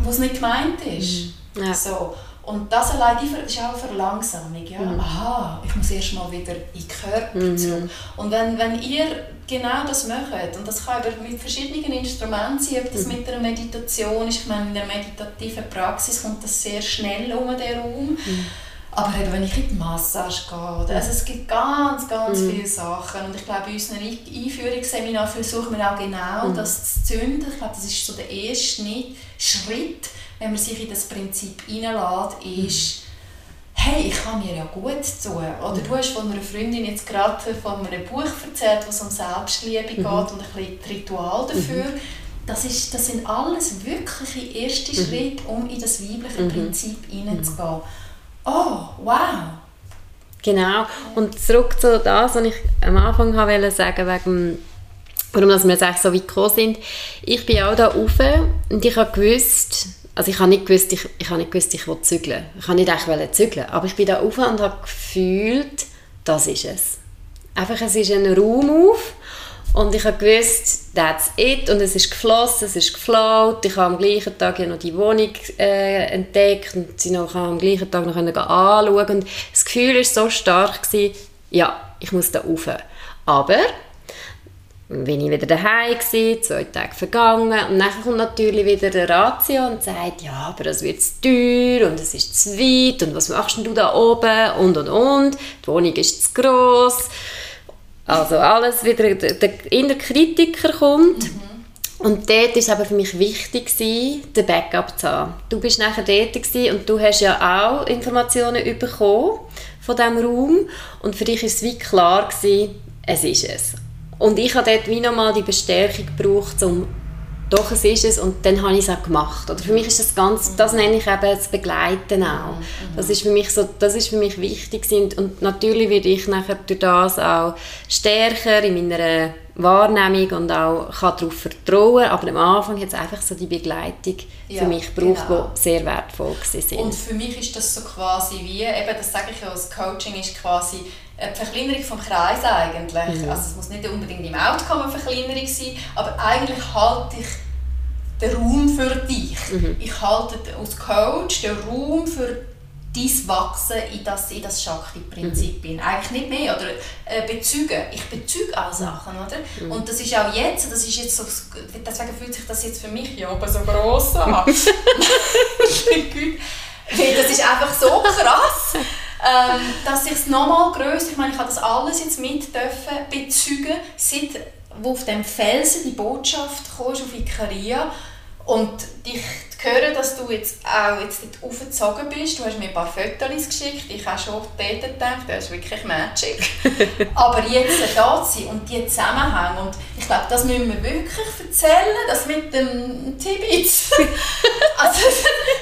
[SPEAKER 2] was nicht gemeint ist.
[SPEAKER 1] Ja.
[SPEAKER 2] So. Und das allein, die, das ist auch eine Verlangsamung. Ja? Mhm. Aha, ich muss erst mal wieder in den Körper mhm. zurück. Und wenn, wenn ihr genau das macht, und das kann mit verschiedenen Instrumenten sein, ob das mhm. mit einer Meditation ist, ich meine, in der meditativen Praxis kommt das sehr schnell um den Raum. Mhm. Aber eben, wenn ich in die Massage gehe, also es gibt ganz, ganz mhm. viele Sachen. Und ich glaube, in unseren Einführungsseminar versuchen wir auch genau mhm. das zu zünden. Ich glaube, das ist so der erste Schritt, wenn man sich in das Prinzip hineinlässt, ist, hey, ich kann mir ja gut tun. Oder du hast von einer Freundin jetzt gerade von einem Buch erzählt, was um Selbstliebe mhm. geht und ein bisschen Ritual dafür. Mhm. Das, ist, das sind alles wirkliche erste mhm. Schritte, um in das weibliche mhm. Prinzip hineinzugehen. Oh, wow!
[SPEAKER 1] Genau. Und zurück zu das, was ich am Anfang wollte sagen wegen warum wir jetzt so weit gekommen sind. Ich bin auch da rauf und ich habe gewusst, also ich habe nicht gewusst, ich, ich habe nicht gewusst, ich will zügeln. Ich habe nicht echt zügeln, aber ich bin da rauf und habe gefühlt, das ist es. Einfach, es ist ein Raum auf und ich habe gewusst, that's it und es ist geflossen, es ist geflaut. Ich habe am gleichen Tag ja noch die Wohnung äh, entdeckt und sie noch am gleichen Tag noch anschauen und das Gefühl war so stark, gewesen, ja, ich muss da rauf. Aber bin ich wieder daheim gewesen, zwei Tage vergangen und dann kommt natürlich wieder der Ratio und sagt, ja, aber das wird zu teuer und es ist zu weit und was machst du da oben und und und, die Wohnung ist zu gross. Also alles wieder, der, der innere Kritiker kommt. Mhm. Und dort war es aber für mich wichtig, den Backup zu haben. Du bist nachher dort und du hast ja auch Informationen bekommen von diesem Raum und für dich war es wie klar, gewesen, es ist es. Und ich habe dort wie nochmal die Bestärkung gebraucht, um doch, es ist es und dann habe ich es auch gemacht. Oder für mich ist das ganz, das nenne ich eben das Begleiten auch. Das ist für mich, so, das ist für mich wichtig und natürlich werde ich nachher durch das auch stärker in meiner Wahrnehmung und auch kann darauf vertrauen, aber am Anfang hat es einfach so die Begleitung ja, für mich gebraucht, genau. die sehr wertvoll war.
[SPEAKER 2] Und für mich ist das so quasi wie, eben das sage ich ja, das Coaching ist quasi eine Verkleinerung vom Kreis eigentlich. Mhm. Also es muss nicht unbedingt im Outcome eine Verkleinerung sein, aber eigentlich halte ich den Raum für dich. Mhm. Ich halte als Coach den Raum für dein Wachsen in das, in das Shakti-Prinzip mhm. Eigentlich nicht mehr. Oder äh, bezügen. Ich bezüge auch Sachen. Oder? Mhm. Und das ist auch jetzt, das ist jetzt so, deswegen fühlt sich das jetzt für mich hier oben so gross an. das ist einfach so krass ähm, dass ich es nochmal grösser, ich meine, ich habe das alles jetzt mit dürfen bezeugen, seit wo auf dem Felsen die Botschaft kommst, auf Ikaria. Und dich hören, dass du jetzt auch jetzt dort aufgezogen bist. Du hast mir ein paar Fotos geschickt. Ich habe schon dort gedacht, das ist wirklich Magic. Aber jetzt da zu sein und die Zusammenhänge. Und ich glaube, das müssen wir wirklich erzählen, das mit dem Tibets. also,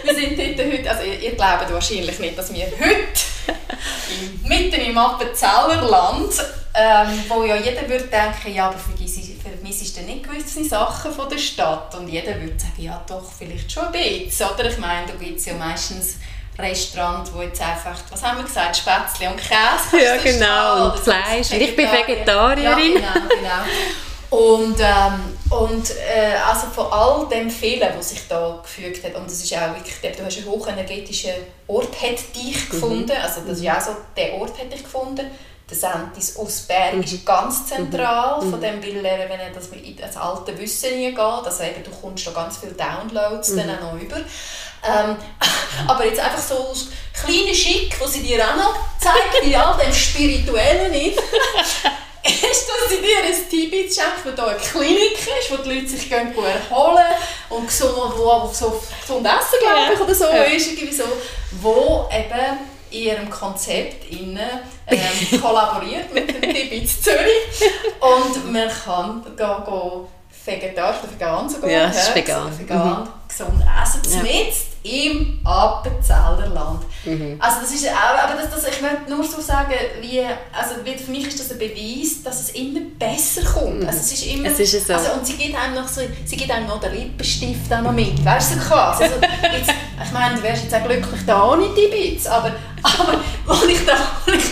[SPEAKER 2] wir sind heute, also ihr, ihr glaubt wahrscheinlich nicht, dass wir heute mitten im Appenzellerland, ähm, wo ja jeder würde denken, ja, aber vergiss vermisst dann nicht gewisse Sachen von der Stadt und jeder würde sagen, ja doch, vielleicht schon ein bisschen, oder? Ich meine, da gibt es ja meistens Restaurants, wo jetzt einfach, was haben wir gesagt, Spätzle und Käse
[SPEAKER 1] Ja, genau, und Fleisch. Und ich bin Vegetarierin.
[SPEAKER 2] Ja, genau, genau. Und, ähm, und äh, also von all dem Fehlen, was sich da gefügt hat, und das ist auch wirklich, du hast einen hochenergetischen Ort hat dich mhm. gefunden, also das ist auch so, der Ort hat dich gefunden, der Sentis Ausberg mhm. ist ganz zentral, mhm. von dem will er, wenn er das, in das alte Wissen hineingeht, also eben, du kommst da ganz viele Downloads mhm. dann auch noch über. Ähm, aber jetzt einfach so als kleiner Schick, was sie dir auch noch zeigt, in all dem Spirituellen ist, ist, dass sie dir ein Tibet schenkt, wo da eine Klinik ist, wo die Leute sich gehen erholen und gesund, wo so gesund essen, glaube ich, oder so ja. ist, irgendwie so, wo eben in ihrem Konzept innen, ähm, kollaboriert mit dem Tibet Zürich und man kann gehen, gehen vegetarisch oder vegan sogar.
[SPEAKER 1] Ja, es ist vegan.
[SPEAKER 2] vegan mhm. gesund essen. Ja. Im Appenzellerland. Mhm. Also das ist auch, aber das, das, ich möchte nur so sagen, wie, also für mich ist das ein Beweis, dass es immer besser kommt. Mhm. Also es ist immer,
[SPEAKER 1] es ist so.
[SPEAKER 2] also, und sie gibt einem noch so, sie gibt einem noch den Lippenstift auch noch mit, weißt du, so. Also, jetzt, ich meine, du wärst jetzt auch glücklich da ohne die Bits, aber, aber wo ich da, wo ich,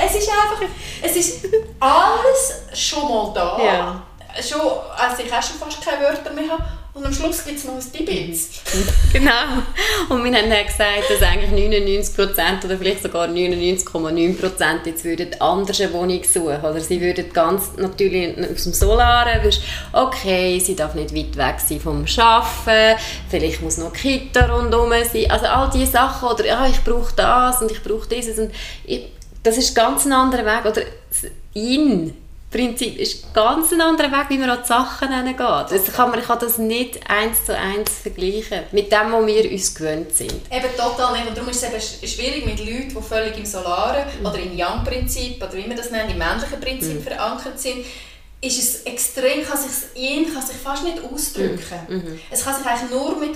[SPEAKER 2] es ist einfach, es ist alles schon mal da.
[SPEAKER 1] Ja
[SPEAKER 2] schon, als ich auch schon fast keine Wörter mehr habe. Und am Schluss gibt es noch ein Dibitz.
[SPEAKER 1] genau. Und wir haben dann gesagt, dass eigentlich 99% oder vielleicht sogar 99,9% jetzt würden anders eine Wohnung suchen. Oder sie würden ganz natürlich aus dem Solaren, okay, sie darf nicht weit weg sein vom Arbeiten, vielleicht muss noch Kita rundherum sein, also all diese Sachen. Oder ja, ich brauche das und ich brauche dieses. Und ich, das ist ganz ein anderer Weg. Oder in Prinzip ist ganz ein anderer Weg, wie man an die Sachen hingeht. Also kann man kann das nicht eins zu eins vergleichen mit dem, was wir uns gewöhnt sind.
[SPEAKER 2] Eben total nicht. Und darum ist es eben schwierig mit Leuten, die völlig im Solaren mhm. oder im Yang-Prinzip oder wie man das nennt, im männlichen Prinzip mhm. verankert sind ist es extrem, kann sich, kann sich fast nicht ausdrücken. Mhm. mhm. Es kann sich eigentlich nur mit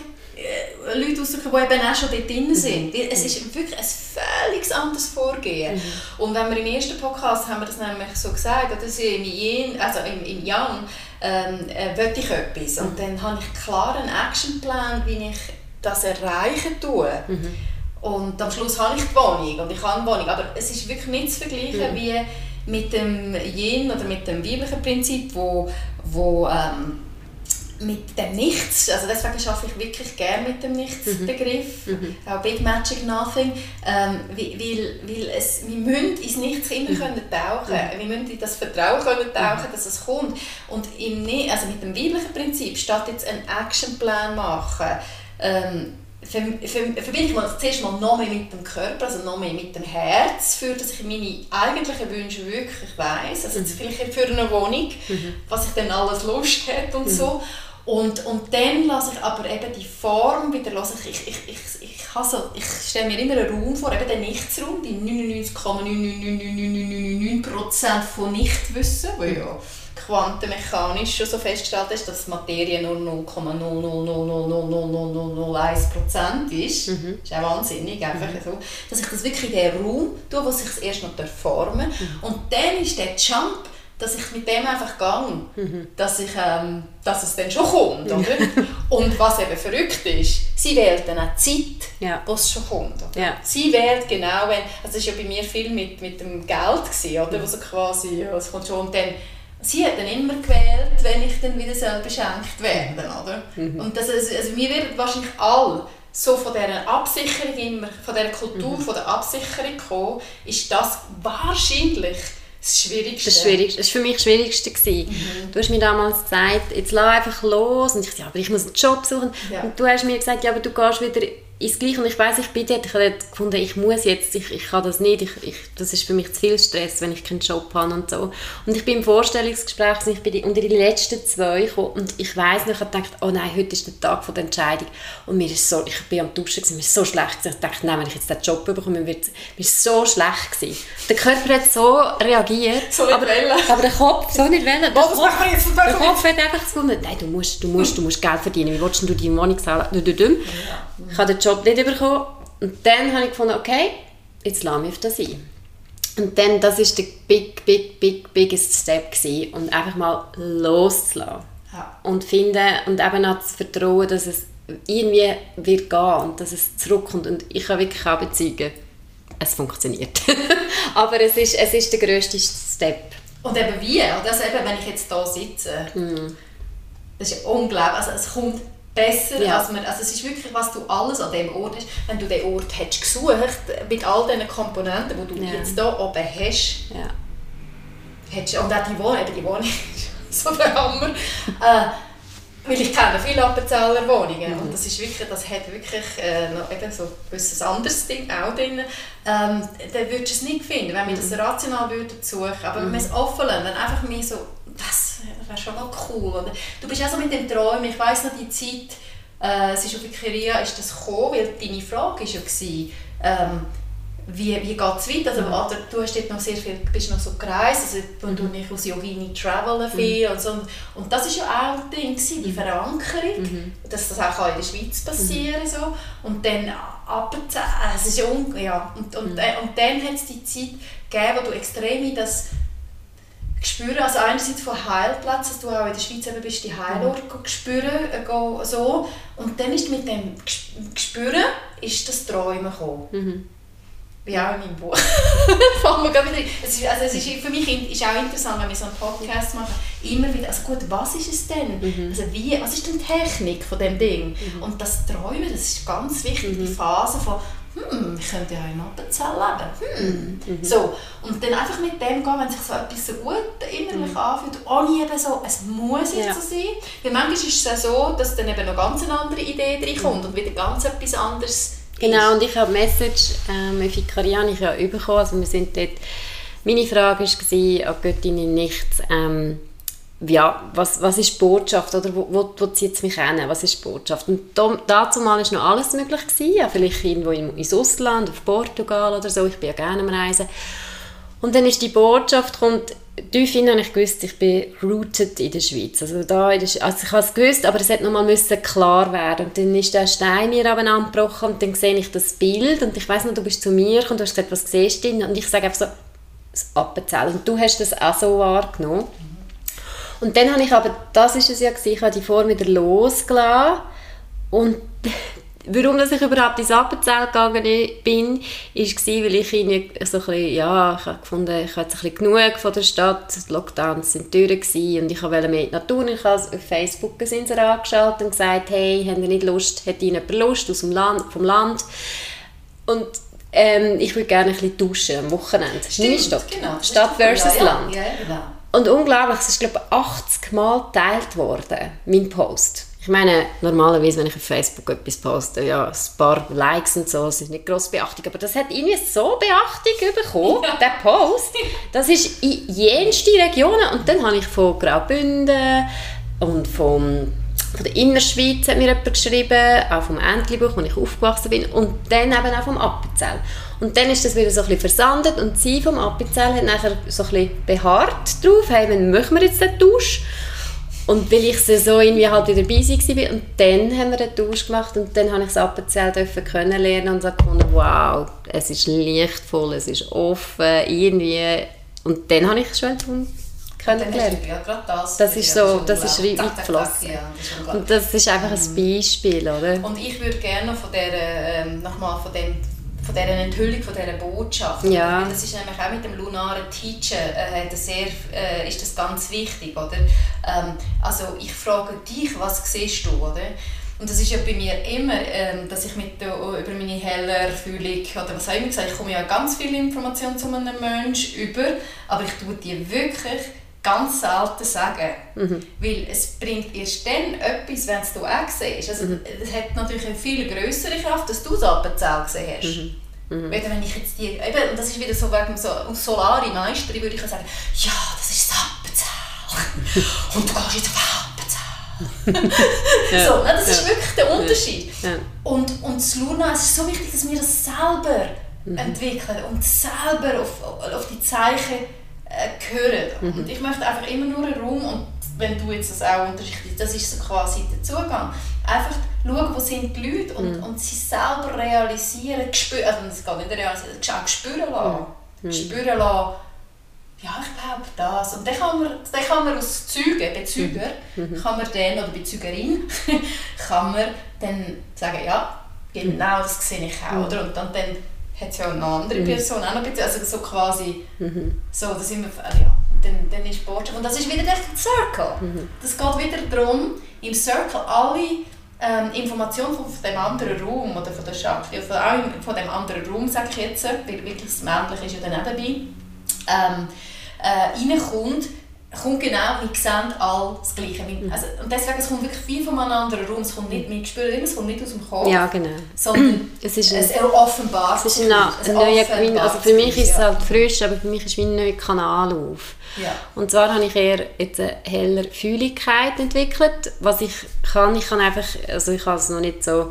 [SPEAKER 2] Leute ausdrücken, die eben auch schon dort drin mhm. sind. Mhm. Es ist wirklich ein völlig anderes Vorgehen. Mhm. Und wenn wir im ersten Podcast haben wir das nämlich so gesagt, dass im Yin, also im, im Yang ähm, äh, will ich etwas. Und mhm. dann habe ich klar einen Actionplan, wie ich das erreichen tue. Mhm. Und am Schluss habe ich die Wohnung und ich habe eine Wohnung. Aber es ist wirklich nicht zu vergleichen wie mit dem Yin oder mit dem weiblichen Prinzip, wo, wo ähm, mit dem Nichts, also deswegen arbeite ich wirklich gerne mit dem Nichts-Begriff, mhm. mhm. auch Big Magic Nothing, ähm, weil, weil es, wir müssen ins Nichts immer mhm. können tauchen mhm. wir müssen in das Vertrauen können tauchen, dass es kommt. Und im, also mit dem weiblichen Prinzip, statt jetzt einen Actionplan machen, ähm, verbinde ich mal zuerst mal noch mehr mit dem Körper, also noch mehr mit dem Herz, für dass ich meine eigentlichen Wünsche wirklich weiss. Also mhm. vielleicht für eine Wohnung, mhm. was ich dann alles Lust hat und mhm. so. Und, und dann lasse ich aber eben die Form wieder los. Ich, ich, ich, ich, so, ich stelle mir immer einen Raum vor, eben den Nichtsraum, die 99,99999% von Nichtwissen, weil ja quantenmechanisch schon so festgestellt ist, dass Materie nur 0,0000001% ist. Mhm. Das ist auch wahnsinnig, einfach mhm. so. Dass ich das wirklich in den Raum tue, wo sich es erst noch formen mhm. Und dann ist der Jump dass ich mit dem einfach gehe, mhm. dass, ich, ähm, dass es dann schon kommt. Oder? und was eben verrückt ist, sie wählt dann auch Zeit, ja. wo es schon kommt. Ja. Sie wählt genau, wenn, also das war ja bei mir viel mit, mit dem Geld, gewesen, oder? Mhm. wo so quasi, ja, es kommt schon, und dann, sie hat dann immer gewählt, wenn ich dann wieder selber beschenkt werde. Oder? Mhm. Und das, also, also wir werden wahrscheinlich alle so von dieser Absicherung immer, von dieser Kultur mhm. von der Absicherung kommen, ist das wahrscheinlich das Schwierigste?
[SPEAKER 1] Das, Schwierigste, das war für mich das Schwierigste. Mhm. Du hast mir damals gesagt, jetzt lass einfach los. Und ich sagte, aber ich muss einen Job suchen. Ja. Und du hast mir gesagt, ja, aber du gehst wieder ins Gleiche. Und ich weiß ich bin dort, ich habe gefunden, ich muss jetzt, ich, ich kann das nicht, ich, ich, das ist für mich zu viel Stress, wenn ich keinen Job habe und so. Und ich bin im Vorstellungsgespräch ich bin unter die letzten zwei gekommen und ich weiß noch, ich habe gedacht, oh nein, heute ist der Tag der Entscheidung. Und mir ist so, ich bin am Duschen, mir ist so schlecht Ich dachte, nein, wenn ich jetzt den Job bekomme, wird mir so schlecht gewesen. Der Körper hat so reagiert.
[SPEAKER 2] So aber,
[SPEAKER 1] aber der Kopf, so nicht wollen. Der Kopf, der Kopf hat einfach gefunden, nein, du musst, du musst, du musst Geld verdienen. Wie willst du die Wohnung zahlen? Ich habe den Job Job nicht bekommen. Und dann habe ich gefunden, okay, jetzt lasse ich auf das ein. Und dann, das war der big, big, big, biggest step gewesen. Und einfach mal loszulassen. Ja. Und finden, und eben auch zu vertrauen, dass es irgendwie wird gehen und dass es zurückkommt. Und ich kann wirklich auch bezeugen, es funktioniert. Aber es ist, es ist der grösste Step.
[SPEAKER 2] Und eben wie? Also eben, wenn ich jetzt hier sitze, mm. das ist unglaublich. Also es kommt besser, ja. als man, also es ist wirklich, was du alles an dem Ort hast, wenn du den Ort hättest gesucht, mit all diesen Komponenten, die du ja. jetzt hier oben hast, ja. hättest, und auch die Wohnung, die Wohnung ist so der Hammer, äh, weil ich kenne viele Appenzeller Wohnungen mhm. und das ist wirklich, das hat wirklich äh, noch eben so ein anderes Ding auch drin, ähm, dann würdest du es nicht finden, wenn wir das mhm. rational würden suchen, aber mhm. wenn wir es offen lassen, dann einfach mehr so, das das wäre schon mal cool. Oder? Du bist auch so mit dem Träumen, ich weiss noch die Zeit, äh, es ist auf Ikeria ist das gekommen, weil deine Frage war ja, ähm, wie, wie geht es weiter? Also, mhm. oder, du hast dort noch sehr viel, bist noch so gereist, also und du nicht aus Yogini travelen viel mhm. und so. Und das war ja auch ein Ding, die mhm. Verankerung, mhm. dass das auch in der Schweiz passieren kann. So. Und dann ab äh, es ist ja, ja. Und, und, mhm. äh, und dann hat es die Zeit gegeben, wo du extrem in das spüren, also einerseits von Heilplatz, dass du auch in der Schweiz eben bist, die Heilort mhm. spüren, äh, so. Und dann ist mit dem Spüren ist das Träumen gekommen. Mhm. wie auch in meinem Buch. es ist, also es ist, für mich ist auch interessant, wenn wir so einen Podcast machen, immer wieder, also gut, was ist es denn? Mhm. Also wie, was ist denn die Technik von dem Ding? Mhm. Und das Träumen, das ist ganz wichtig, mhm. die Phase von, hm, ich könnte ja in Appenzell leben. Hm. Mhm. So. Und dann einfach mit dem gehen, wenn sich so etwas so gut innerlich mhm. anfühlt, ohne eben so, es muss jetzt ja. so sein. Weil manchmal ist es ja so, dass dann eben noch ganz eine andere Idee reinkommt mhm. und wieder ganz etwas anderes
[SPEAKER 1] Genau, und ich habe eine Message ähm, auf Ikarian ich ja bekommen, also wir sind dort, meine Frage war an Göttin in Nichts, ähm, ja, was, was ist die Botschaft oder wo, wo, wo zieht es mich hin, was ist die Botschaft? Und da, dazu mal war noch alles möglich gewesen, ja, vielleicht irgendwo ins Ausland, auf Portugal oder so, ich bin ja gerne am Reisen. Und dann ist die Botschaft, kommt, tief habe ich gewusst, ich bin rooted in der Schweiz. Also, da in der, also ich habe es gewusst, aber es hätte nochmal klar werden Und dann ist der Stein mir angebrochen und dann sehe ich das Bild und ich weiß noch, du bist zu mir und du hast gesagt, was siehst du? Und ich sage einfach so, das Appenzell. Und du hast das auch so wahrgenommen. Und dann habe ich aber, das ist es ja gewesen, ich habe die Form wieder losgelassen und warum dass ich überhaupt ins Appenzell gegangen bin, war, weil ich irgendwie so ein bisschen, ja, ich habe gefunden, ich hatte ein bisschen genug von der Stadt, die Lockdowns waren durch und ich wollte mehr in die Natur. Ich habe auf Facebook Inserat angeschaltet und gesagt, hey, habt ihr nicht Lust, hat jemand Lust aus dem Land, vom Land? Und ähm, ich würde gerne ein bisschen duschen am Wochenende.
[SPEAKER 2] Stimmt, Stadt, genau.
[SPEAKER 1] Stadt versus
[SPEAKER 2] ja,
[SPEAKER 1] Land.
[SPEAKER 2] Ja, genau.
[SPEAKER 1] Und unglaublich, es ist glaube ich 80 Mal geteilt worden, mein Post. Ich meine, normalerweise, wenn ich auf Facebook etwas poste, ja, ein paar Likes und so, es ist nicht grosse Beachtung, aber das hat irgendwie so Beachtung bekommen, ja. der Post. Das ist in jenste Regionen und dann habe ich von Graubünden und vom von der Innerschweiz hat mir jemand geschrieben, auch vom Entlebuch, wo ich aufgewachsen bin, und dann eben auch vom Appenzell. Und dann ist das wieder so ein bisschen versandet und sie vom Appenzell hat nachher so ein bisschen beharrt drauf, hey, wann machen wir jetzt den Tausch? Und weil ich so irgendwie halt wieder dabei war, und dann haben wir einen Tausch gemacht und dann habe ich das Appenzell kennenlernen und so gefunden, wow, es ist lichtvoll, es ist offen, irgendwie. Und dann habe ich schon kennengelernt.
[SPEAKER 2] Ja, gerade das.
[SPEAKER 1] Das ist so, das ist weit geflossen. Ja, und das ist einfach ein mhm. Beispiel, oder?
[SPEAKER 2] Und ich würde gerne von der, ähm, nochmal von dem von dieser Enthüllung, von dieser Botschaft.
[SPEAKER 1] Ja.
[SPEAKER 2] Das ist nämlich auch mit dem lunaren Teacher äh, sehr, äh, ist das ganz wichtig, oder? Ähm, also ich frage dich, was siehst du, oder? Und das ist ja bei mir immer, ähm, dass ich mit der, über meine helle Erfüllung, oder was auch immer gesagt, ich komme ja ganz viele Informationen zu einem Menschen über, aber ich tue die wirklich ganz selten sagen. Mhm. Weil es bringt erst dann etwas, wenn du auch siehst. Also, mhm. Es hat natürlich eine viel größere Kraft, dass du es Appenzell gesehen hast. Mhm. Mhm. wenn ich jetzt die, eben, und das ist wieder so wegen so, Solari Meister, würde ich sagen, ja, das ist das Appenzell. und du gehst jetzt auf Appenzell. ja. so, ne, das ist ja. wirklich der Unterschied. Ja. Und, und das Luna, es ist so wichtig, dass wir das selber mhm. entwickeln und selber auf, auf die Zeichen äh, hören. Mhm. Und ich möchte einfach immer nur einen Raum, und wenn du jetzt das auch unterrichtest, das ist so quasi der Zugang, einfach schauen, wo sind die Leute und, mhm. und sie selber realisieren, spüren, also es geht nicht realisieren, auch spüren lassen. Mhm. Spüren lassen, ja, ich glaube das. Und dann kann man, dann kann man als Zeuge, Bezeuger, mhm. mhm. kann man dann, oder Bezeugerin, kann man dann sagen, ja, genau das sehe ich auch. Mhm. Oder? Und dann, dann hat es ja eine andere mhm. Person auch noch ein also so quasi, mhm. so, da sind wir, ja, dann, dann ist Botschaft. Und das ist wieder der Circle. Mhm. Das geht wieder darum, im Circle alle ähm, Informationen von, dem anderen Raum oder von der Schakti, von, auch von dem anderen Raum, sage ich jetzt, weil wirklich das Männliche ist ja dann auch dabei, ähm, äh, reinkommt, kommt genau, wir sehen alle das Gleiche. Mhm. Also, und deswegen, es kommt wirklich viel von einem anderen Raum, es kommt nicht mit Gespür, es kommt nicht aus dem Kopf,
[SPEAKER 1] ja, genau.
[SPEAKER 2] sondern es, ist ein, es offenbart
[SPEAKER 1] es ist ein, ein neuer Gewinn, also für mich ist es halt frisch, aber für mich ist wie ein neuer Kanal auf.
[SPEAKER 2] Ja.
[SPEAKER 1] Und zwar habe ich eher jetzt eine heller Fühligkeit entwickelt, was ich kann, ich kann einfach, also ich kann es noch nicht so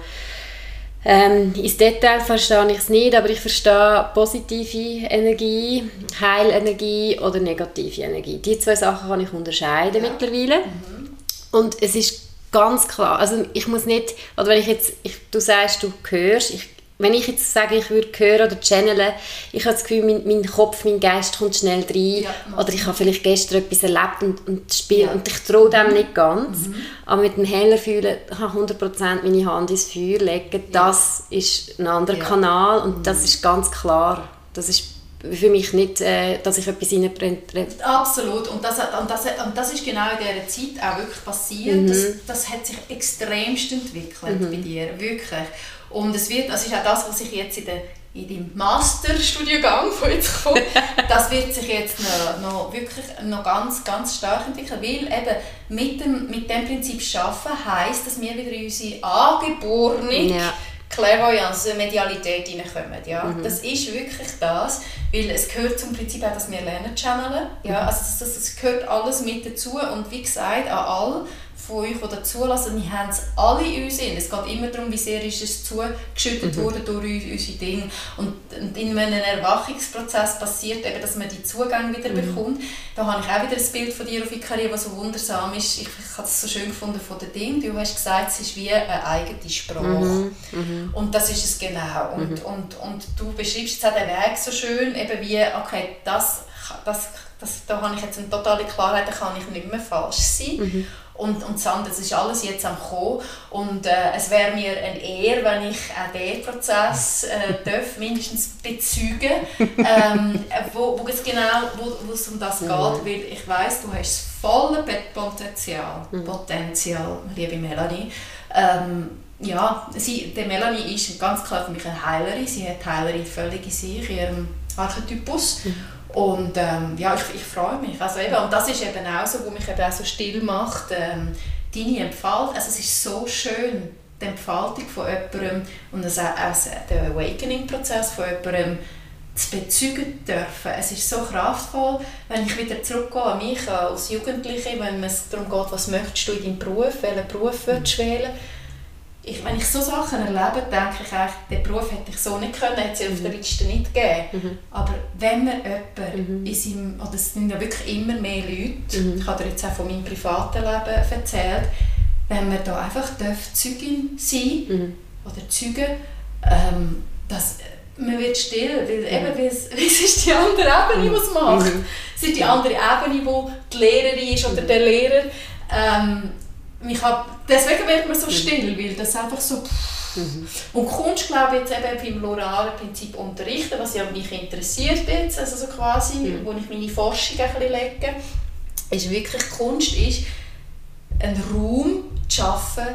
[SPEAKER 1] ähm, ins Detail verstehe ich es nicht, aber ich verstehe positive Energie, Heilenergie oder negative Energie. Die zwei Sachen kann ich unterscheiden ja. mittlerweile. Mhm. Und es ist ganz klar, also ich muss nicht, oder wenn ich jetzt, ich, du sagst, du hörst, ich, wenn ich jetzt sage, ich würde hören oder channeln, ich habe das Gefühl, mein, mein Kopf, mein Geist kommt schnell rein. Ja, oder ich habe vielleicht gestern etwas erlebt und, und spiele ja. und ich traue dem nicht ganz. Mhm. Aber mit dem heller fühlen, kann 100% meine Hand ins Feuer legen. Das ja. ist ein anderer Kanal und mhm. das ist ganz klar. Das ist für mich nicht, äh, dass ich etwas reinbrennt.
[SPEAKER 2] Absolut. Und das, und, das, und das ist genau in dieser Zeit auch wirklich passiert. Mhm. Das, das hat sich extremst entwickelt mhm. bei dir. Wirklich. Und es wird, das ist auch das, was ich jetzt in der in deinem Masterstudiengang von jetzt kommt, das wird sich jetzt noch, noch, wirklich noch ganz, ganz stark entwickeln, weil eben mit dem, mit dem Prinzip Schaffen heisst, dass wir wieder in unsere angeborene ja. Clairvoyance, Medialität hineinkommen. Ja? Mhm. Das ist wirklich das, weil es gehört zum Prinzip auch, dass wir lernen channeln. Ja? Mhm. Also das, das, das gehört alles mit dazu und wie gesagt, an all von euch, die dazulassen, wir haben es alle in uns in. Es geht immer darum, wie sehr ist es zugeschüttet mhm. worden durch unsere Dinge. Und, in einem Erwachungsprozess passiert eben, dass man die Zugänge wieder mhm. bekommt. Da habe ich auch wieder ein Bild von dir auf Ikaria, das so wundersam ist. Ich, ich habe es so schön gefunden von den Dingen. Du hast gesagt, es ist wie eine eigene Sprache. Mhm. mhm. Und das ist es genau. Und, mhm. und, und du beschreibst jetzt auch den Weg so schön, eben wie, okay, das, das, das, da habe ich jetzt eine totale Klarheit, da kann ich nicht mehr falsch sein. Mhm und, und das das ist alles jetzt am kommen und äh, es wäre mir eine Ehre, wenn ich auch diesen Prozess äh, darf, mindestens bezeugen ähm, wo, wo es genau wo, wo es um das geht, weil ich weiß du hast das volle Potenzial, mhm. Potenzial, liebe Melanie. Ähm, ja, sie, die Melanie ist ganz klar für mich eine Heilerin, sie hat Heilerin völlig in sich, in ihrem Archetypus. Mhm. Und ähm, ja, ich, ich freue mich. Also eben, und das ist eben auch so, was mich eben auch so still macht, ähm, deine Entfaltung. Also es ist so schön, die Entfaltung von jemandem und also auch der Awakening-Prozess von jemandem zu bezeugen dürfen. Es ist so kraftvoll, wenn ich wieder zurückgehe an mich als Jugendliche, wenn es darum geht, was möchtest du in deinem Beruf, welchen Beruf willst du wählen ich, wenn ich so Sachen erlebe, denke ich eigentlich, den Beruf hätte ich so nicht können, hätte es mhm. auf der Liste nicht gegeben. Mhm. Aber wenn man jemanden mhm. in seinem, oder es sind ja wirklich immer mehr Leute, mhm. ich habe dir jetzt auch von meinem privaten Leben erzählt, wenn man da einfach darf Zeugin sein mhm. oder Zeugen, ähm, dass man wird still, weil mhm. eben, es, es ist die andere Ebene, die es macht. Es ist die andere Ebene, wo die Lehrerin ist oder der Lehrer. Ähm, mich hab, deswegen wird man so mhm. still, weil das einfach so... Mhm. Und Kunst, glaube ich, jetzt eben beim loralen Prinzip unterrichten, was ja mich interessiert jetzt, also so quasi, mhm. wo ich meine Forschung ein bisschen lege, ist wirklich, Kunst ist, einen Raum zu schaffen,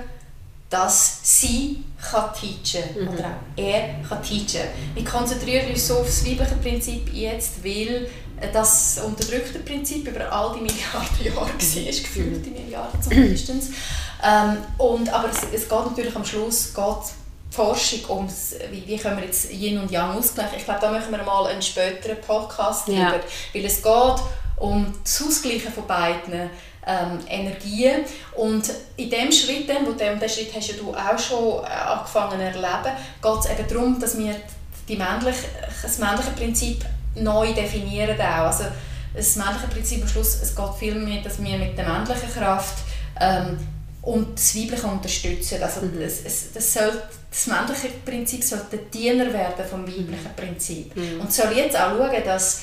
[SPEAKER 2] dass sie kann teachen mhm. oder auch er kann teachen. Wir konzentrieren uns so auf das weibliche Prinzip jetzt, weil das unterdrückte Prinzip über all die Milliarden Jahre war, gefühlt die Milliarden zumindest. ähm, und, aber es, es, geht natürlich am Schluss geht die Forschung um, wie, wie können wir jetzt Yin und Yang ausgleichen. Ich glaube, da machen wir mal einen späteren Podcast ja. drüber, weil es geht um das Ausgleichen von beiden ähm, Energien. Und in dem Schritt, dann, wo dem, den Schritt hast du auch schon äh, angefangen zu erleben, geht es eben darum, dass wir die männliche, das männliche Prinzip neu definieren auch. Also das männliche Prinzip am Schluss, es geht viel mehr, dass wir mit der männlichen Kraft ähm, und das Weibliche unterstützen. Also mhm. es, es, das, soll, das männliche Prinzip sollte Diener werden vom weiblichen Prinzip. Mhm. Und soll jetzt auch schauen, dass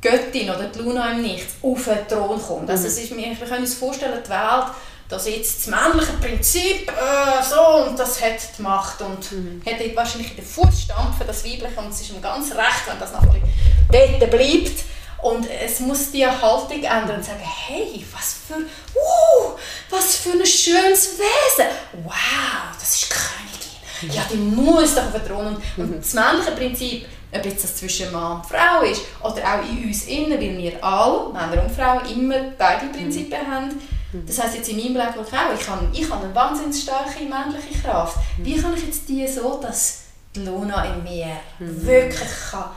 [SPEAKER 2] Göttin oder die Luna im Nichts auf den Thron kommt. Also mhm. es ist, wir können uns vorstellen, die Welt da sitzt das männliche Prinzip äh, so und das hat die Macht und mhm. hat wahrscheinlich den Fußstampf für das Weibliche und es ist ihm ganz recht, wenn das noch ein dort bleibt. Und es muss die Haltung ändern und sagen, hey, was für, uh, was für ein schönes Wesen. Wow, das ist Königin. Ja, die muss doch vertrauen. Und, mhm. und das männliche Prinzip, ob jetzt das zwischen Mann und Frau ist oder auch in uns innen, weil wir alle, Männer und Frauen, immer beide Prinzipien mhm. haben, das heisst jetzt in meinem Leben auch, ich habe, ich habe eine wahnsinnig starke männliche Kraft. Mhm. Wie kann ich jetzt die so, dass die Luna in mir mhm. wirklich kann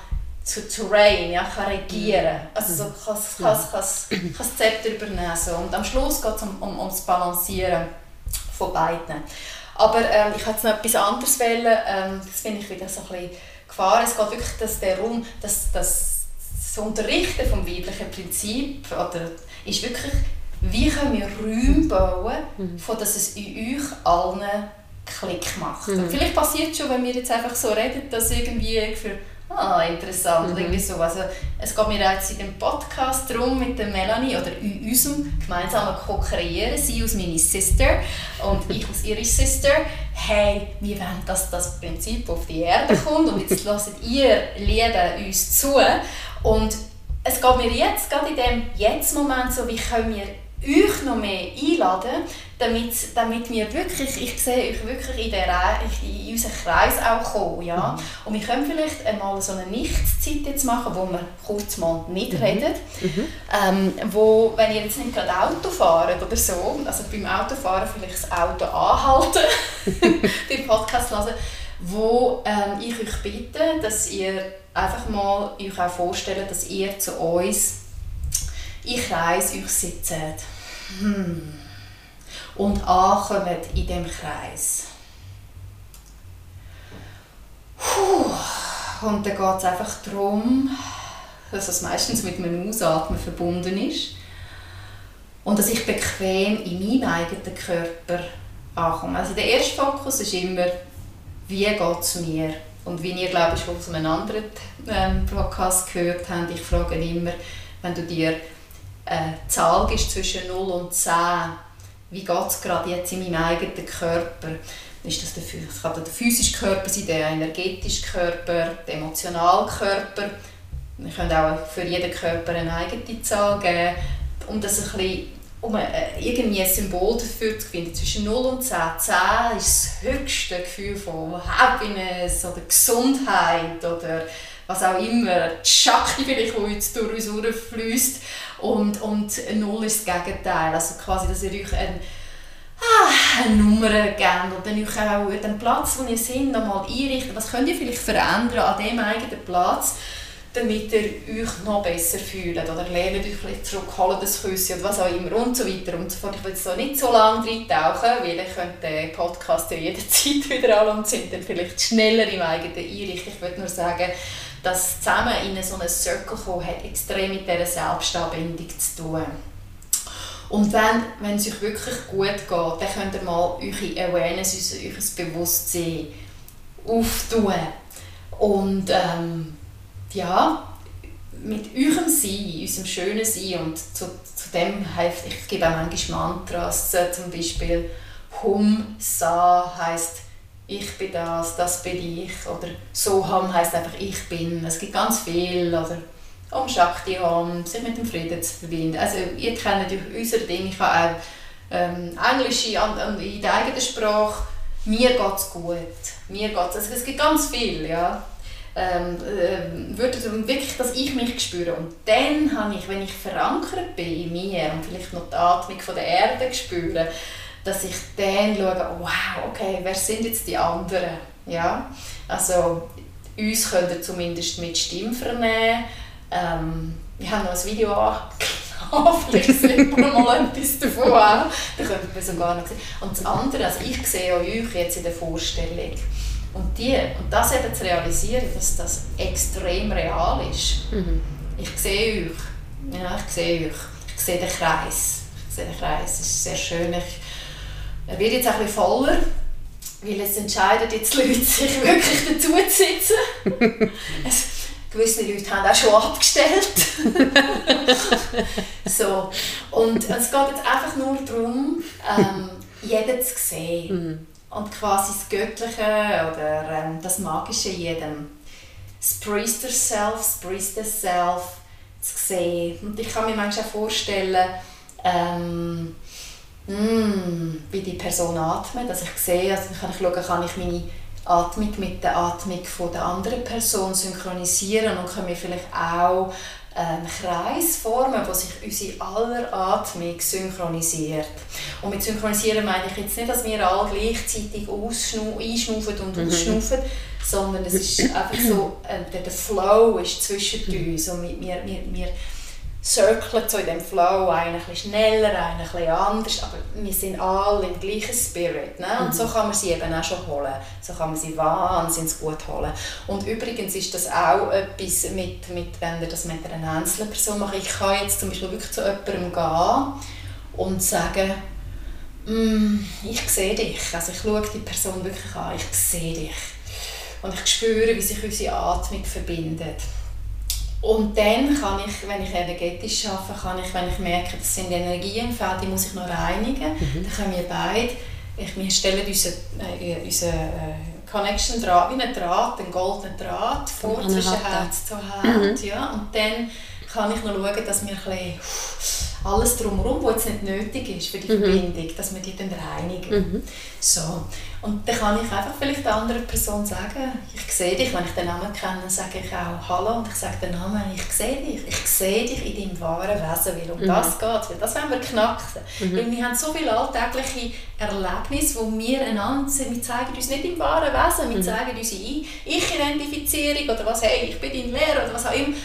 [SPEAKER 2] zu, reign, ja, kann regieren, mhm. also so kann, kann, kann, kann das Zepter übernehmen. So. Und am Schluss geht es um, um, um das Balancieren von beiden. Aber ähm, ich wollte jetzt noch etwas anderes wählen, ähm, das bin ich wieder so ein bisschen gefahren. Es geht wirklich dass der Raum, dass, dass das Unterrichten vom weiblichen Prinzip oder, ist wirklich wie können wir Räume bauen, mhm. von dass es in euch allen Klick macht. Mhm. vielleicht passiert es schon, wenn wir jetzt einfach so reden, dass irgendwie für ah, interessant, mhm. irgendwie so. Also, es geht mir jetzt in dem Podcast darum mit der Melanie oder in unserem gemeinsamen Co-Kreieren, sie aus meiner Sister und ich aus ihrer Sister, hey, wir wollen, dass das Prinzip auf die Erde kommt und jetzt lasst ihr Lieben uns zu und es geht mir jetzt, gerade in dem Jetzt-Moment so, wie können wir euch noch mehr einladen, damit, damit wir wirklich, ich sehe euch wirklich in, der, in unseren Kreis auch kommen. Ja? Mhm. Und wir können vielleicht einmal so eine Nichtszeit jetzt machen, wo wir kurz mal nicht mhm. reden. Mhm. Ähm, wo, wenn ihr jetzt nicht gerade Auto fahrt oder so, also beim Autofahren vielleicht das Auto anhalten, den Podcast hören, wo ähm, ich euch bitte, dass ihr einfach mal euch auch vorstellen, dass ihr zu uns in Kreis euch sitzt. Hm. Und ankommt in dem Kreis. Puh. Und dann geht es einfach darum, dass es meistens mit einem Ausatmen verbunden ist und dass ich bequem in meinem eigenen Körper ankomme. Also der erste Fokus ist immer, wie geht es mir? Und wie ihr, glaube ich, aus einem anderen ähm, Podcast gehört habt, ich frage immer, wenn du dir eine Zahl gibst zwischen 0 und 10, wie geht es gerade jetzt in meinem eigenen Körper? Ist das der, das kann der physische Körper sein, der energetische Körper, der emotionale Körper. Wir können auch für jeden Körper eine eigene Zahl geben, um das ein bisschen um äh, irgendwie ein Symbol dafür zu finden. Zwischen 0 und 10. 10 ist das höchste Gefühl von Happiness oder Gesundheit oder was auch immer. Schakti vielleicht, die jetzt durch uns durchfließt. Und, und 0 ist das Gegenteil. Also quasi, dass ihr euch ein, ah, eine Nummer gebt und dann euch auch den Platz, wo ihr seid, nochmal einrichten. Was könnt ihr vielleicht verändern an dem eigenen Platz? damit ihr euch noch besser fühlt oder lernt euch vielleicht zurück, holt das Küsschen oder was auch immer und so weiter und so fort. Ich will jetzt nicht so lange reintauchen, weil ihr könnt den Podcast ja jederzeit wieder an und sind dann vielleicht schneller im eigenen Einrichten. Ich würde nur sagen, dass zusammen in so einen Circle kommen hat extrem mit dieser Selbstanbindung zu tun. Und wenn, wenn es euch wirklich gut geht, dann könnt ihr mal eure Awareness, euer Bewusstsein auftun und ähm, ja, mit eurem Sein, unserem schönen Sein und zu, zu dem hilft, ich gebe auch manchmal Mantras, zum Beispiel Hum Sa heisst ich bin das, das bin ich oder Soham heisst einfach ich bin. Es gibt ganz viel oder Om Shakti Om, sich mit dem Frieden zu verbinden. Also ihr kennt unser Ding, ich habe auch ähm, Englisch in, in der eigenen Sprache. Mir geht es gut, mir geht's, also es gibt ganz viel, ja ähm, äh, würde wirklich, dass ich mich spüre. Und dann habe ich, wenn ich verankert bin in mir und vielleicht noch die Atmung von der Erde spüre, dass ich dann schaue, wow, okay, wer sind jetzt die anderen? Ja? Also uns könnt ihr zumindest mit Stimme vernehmen. Ähm, ich habe noch ein Video angeladen, vielleicht sieht man mal etwas davon auch. Da könnt ihr sogar noch sehen. Und das andere, also ich sehe euch jetzt in der Vorstellung, und, die, und das eben zu realisieren, dass das extrem real ist. Mhm. Ich sehe euch. Ja, ich sehe euch. Ich sehe den Kreis. Ich sehe den Kreis. Es ist sehr schön. Ich, er wird jetzt ein bisschen voller, weil es entscheiden jetzt die Leute, sich wirklich dazu zu sitzen. es, gewisse Leute haben auch schon abgestellt. so. Und es geht jetzt einfach nur darum, ähm, jeden zu sehen. Mhm und quasi das Göttliche oder ähm, das Magische jedem. Das Priester Self, das Priester Self zu sehen. Und ich kann mir manchmal vorstellen, ähm, mh, hm, wie die Person atmet, dass ich sehe, also kann ich schauen, kann ich meine Atmung mit der Atmung von der anderen Person synchronisieren und kann mir vielleicht auch einen Kreis formen, wo sich unsere aller Atmung synchronisiert. Und mit synchronisieren meine ich jetzt nicht, dass wir alle gleichzeitig einschnaufen und mhm. ausschnaufen, sondern es ist einfach so, äh, der, Flow ist zwischen uns und wir, wir, wir circlen so in dem Flow, einer ein schneller, einer ein anders, aber wir sind alle im gleichen Spirit. Ne? Und mhm. so kann man sie eben auch schon holen. So kann man sie wahnsinnig gut holen. Und übrigens ist das auch etwas, mit, mit, wenn ihr das mit einer einzelnen Person macht. Ich kann jetzt zum Beispiel wirklich zu jemandem gehen und sagen, Mm, ich sehe dich. Also ich schaue die Person wirklich an. Ich sehe dich. Und ich spüre, wie sich unsere Atmung verbindet. Und dann kann ich, wenn ich energetisch arbeite, kann ich, wenn ich merke, das sind Energien im Feld, die muss ich noch reinigen, mhm. dann können wir beide, ich, wir stellen unseren äh, unser, äh, Connection Draht, wie ein Draht, einen goldenen Draht vor zwischen Herz zu Herz. Mhm. Ja, und dann kann ich noch schauen, dass wir ein alles drumherum, was jetzt nicht nötig ist für die mhm. Verbindung, dass wir die dann reinigen. Mhm. So. Und dann kann ich einfach vielleicht der anderen Person sagen, ich sehe dich, wenn ich den Namen kenne, sage ich auch Hallo und ich sage den Namen, ich sehe dich, ich sehe dich in deinem wahren Wesen, weil um mhm. das geht weil das wollen wir knacken. Mhm. Weil wir haben so viele alltägliche Erlebnisse, wo wir einander, wir zeigen uns nicht im wahren Wesen, wir mhm. zeigen unsere Ich-Identifizierung oder was, hey, ich bin dein Lehrer oder was auch immer,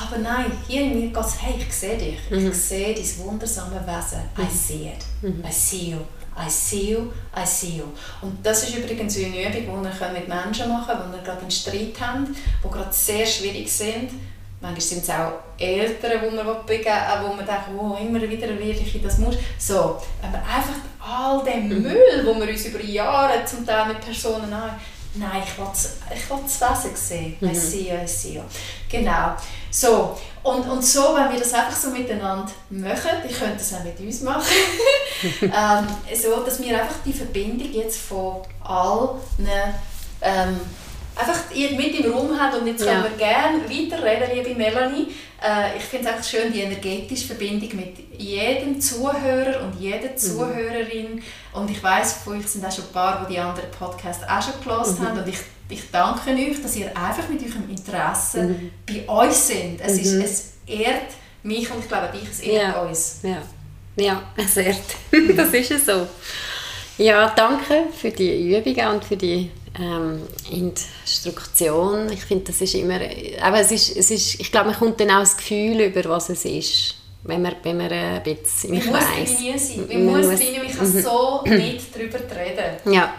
[SPEAKER 2] aber nein, hier in mir geht es, hey, ich sehe dich. Mhm. Ich sehe dein wundersame Wesen. Mhm. I see it. Mhm. I see you. I see you, I see you. Und das ist übrigens eine Übung, die ihr mit Menschen machen könnt, die gerade einen Streit haben, die gerade sehr schwierig sind. Manchmal sind es auch Eltern, die man begeben wo man denkt, oh, immer wieder wirklich, das muss. So, aber einfach all den mhm. Müll, den wir uns über Jahre zum Teil mit Personen haben, nein, ich will, ich das Wesen sehen. Mhm. See you. Genau. So, und, und so, wenn wir das einfach so miteinander machen, ich könnte das auch mit uns machen, ähm, so, dass wir einfach die Verbindung jetzt von allen ähm, einfach mit im Raum haben und jetzt können wir gerne weiterreden, liebe Melanie. Äh, ich finde es einfach schön, die energetische Verbindung mit jedem Zuhörer und jeder mhm. Zuhörerin und ich weiß von euch sind auch schon ein paar, die die anderen Podcasts auch schon gelesen mhm. haben und ich ich danke euch, dass ihr einfach mit eurem Interesse mhm. bei uns seid. Es, ist, mhm. es ehrt mich und ich glaube dich, es ehrt ja. uns.
[SPEAKER 1] Ja. ja, es ehrt. das ist es so. Ja, danke für die Übung und für die ähm, Instruktion. Ich finde, das ist immer, aber es ist, es ist, ich glaube, man kommt dann auch das Gefühl über, was es ist, wenn man, wenn man ein bisschen,
[SPEAKER 2] ich weiss. Man muss drin sein, man, muss drin, man kann so nicht darüber reden.
[SPEAKER 1] Ja.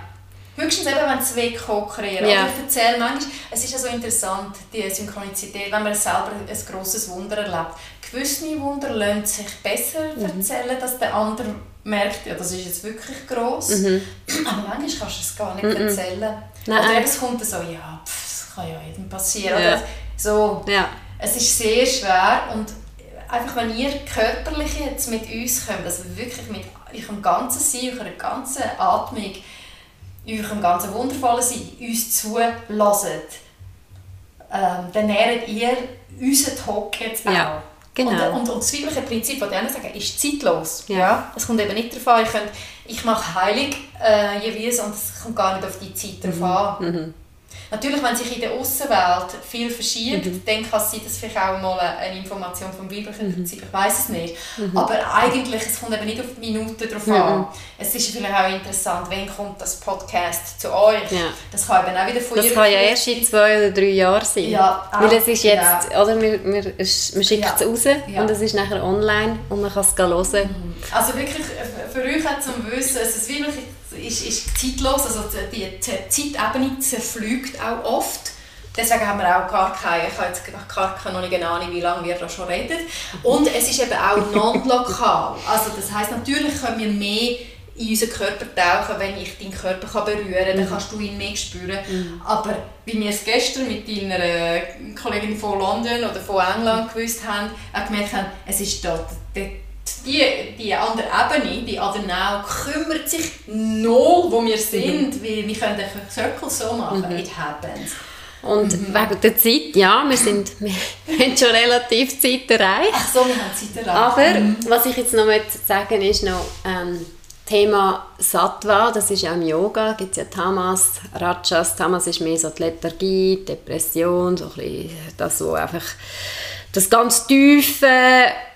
[SPEAKER 2] Höchstens eben, wenn es wegkochern. Ja. ich erzähle manchmal, es ist ja so interessant, die Synchronizität, wenn man selber ein grosses Wunder erlebt. Gewisse Wunder lassen sich besser mhm. erzählen, dass der andere merkt, ja, das ist jetzt wirklich gross. Mhm. Aber manchmal kannst du es gar nicht mhm. erzählen. Nein. Oder eben, es kommt so, ja, pff, das kann ja jedem passieren. Ja. Oder so.
[SPEAKER 1] Ja.
[SPEAKER 2] Es ist sehr schwer und einfach, wenn ihr körperlich jetzt mit uns kommt, also wirklich mit eurem ganzen Sein, eurer ganzen Atmung, eurem ganzen wundervollen Sein uns zulässt, ähm, dann nährt ihr unseren Talk jetzt auch. Ja,
[SPEAKER 1] genau.
[SPEAKER 2] Und, und, und das weibliche Prinzip, das anderen sagen, ist zeitlos. Ja. Es kommt eben nicht darauf an, ich, könnt, ich mache heilig äh, jeweils und es kommt gar nicht auf die Zeit drauf mhm. an. Mhm. Natürlich, wenn sich in der Außenwelt viel verschiebt, mhm. dann kann es sein, dass vielleicht auch mal eine Information vom weiblichen mhm. Ich weiß es nicht. Mhm. Aber eigentlich, es kommt eben nicht auf die Minuten drauf mhm. an. Es ist vielleicht auch interessant, wann kommt das Podcast zu euch. Ja. Das kann eben auch wieder von
[SPEAKER 1] Das kann ja erst in zwei oder drei Jahren sein.
[SPEAKER 2] Ja,
[SPEAKER 1] Weil es ist jetzt, ja. oder man, man, man schickt ja. es raus und es ist nachher online und man kann es hören. Mhm.
[SPEAKER 2] Also wirklich, für euch zum Wissen, es ist wirklich ist, ist zeitlos, also die, die Zeitebene zerflügt auch oft. Deswegen haben wir auch gar keine, ich habe jetzt gar keine Ahnung, wie lange wir da schon reden. Und es ist eben auch non-lokal. Also das heisst, natürlich können wir mehr in unseren Körper tauchen, wenn ich deinen Körper kann berühren kann, dann kannst du ihn mehr spüren. Mhm. Aber wie wir es gestern mit deiner Kollegin von London oder von England gewusst haben, auch gemerkt haben, es ist dort, dort die, die andere Ebene, die Adenau, kümmert sich null, wo wir sind, mhm. weil wir können den Circle so machen, mhm. it happens.
[SPEAKER 1] Und mhm. wegen der Zeit, ja, wir, sind, wir haben schon relativ Zeit erreicht.
[SPEAKER 2] Ach so, wir haben Zeit erreicht.
[SPEAKER 1] Aber mhm. was ich jetzt noch sagen ist noch ähm, Thema Sattva, das ist ja im Yoga, gibt es ja Tamas, Rajas. Tamas ist mehr so die Lethargie, Depression, so ein bisschen das, was einfach das ganz Tiefe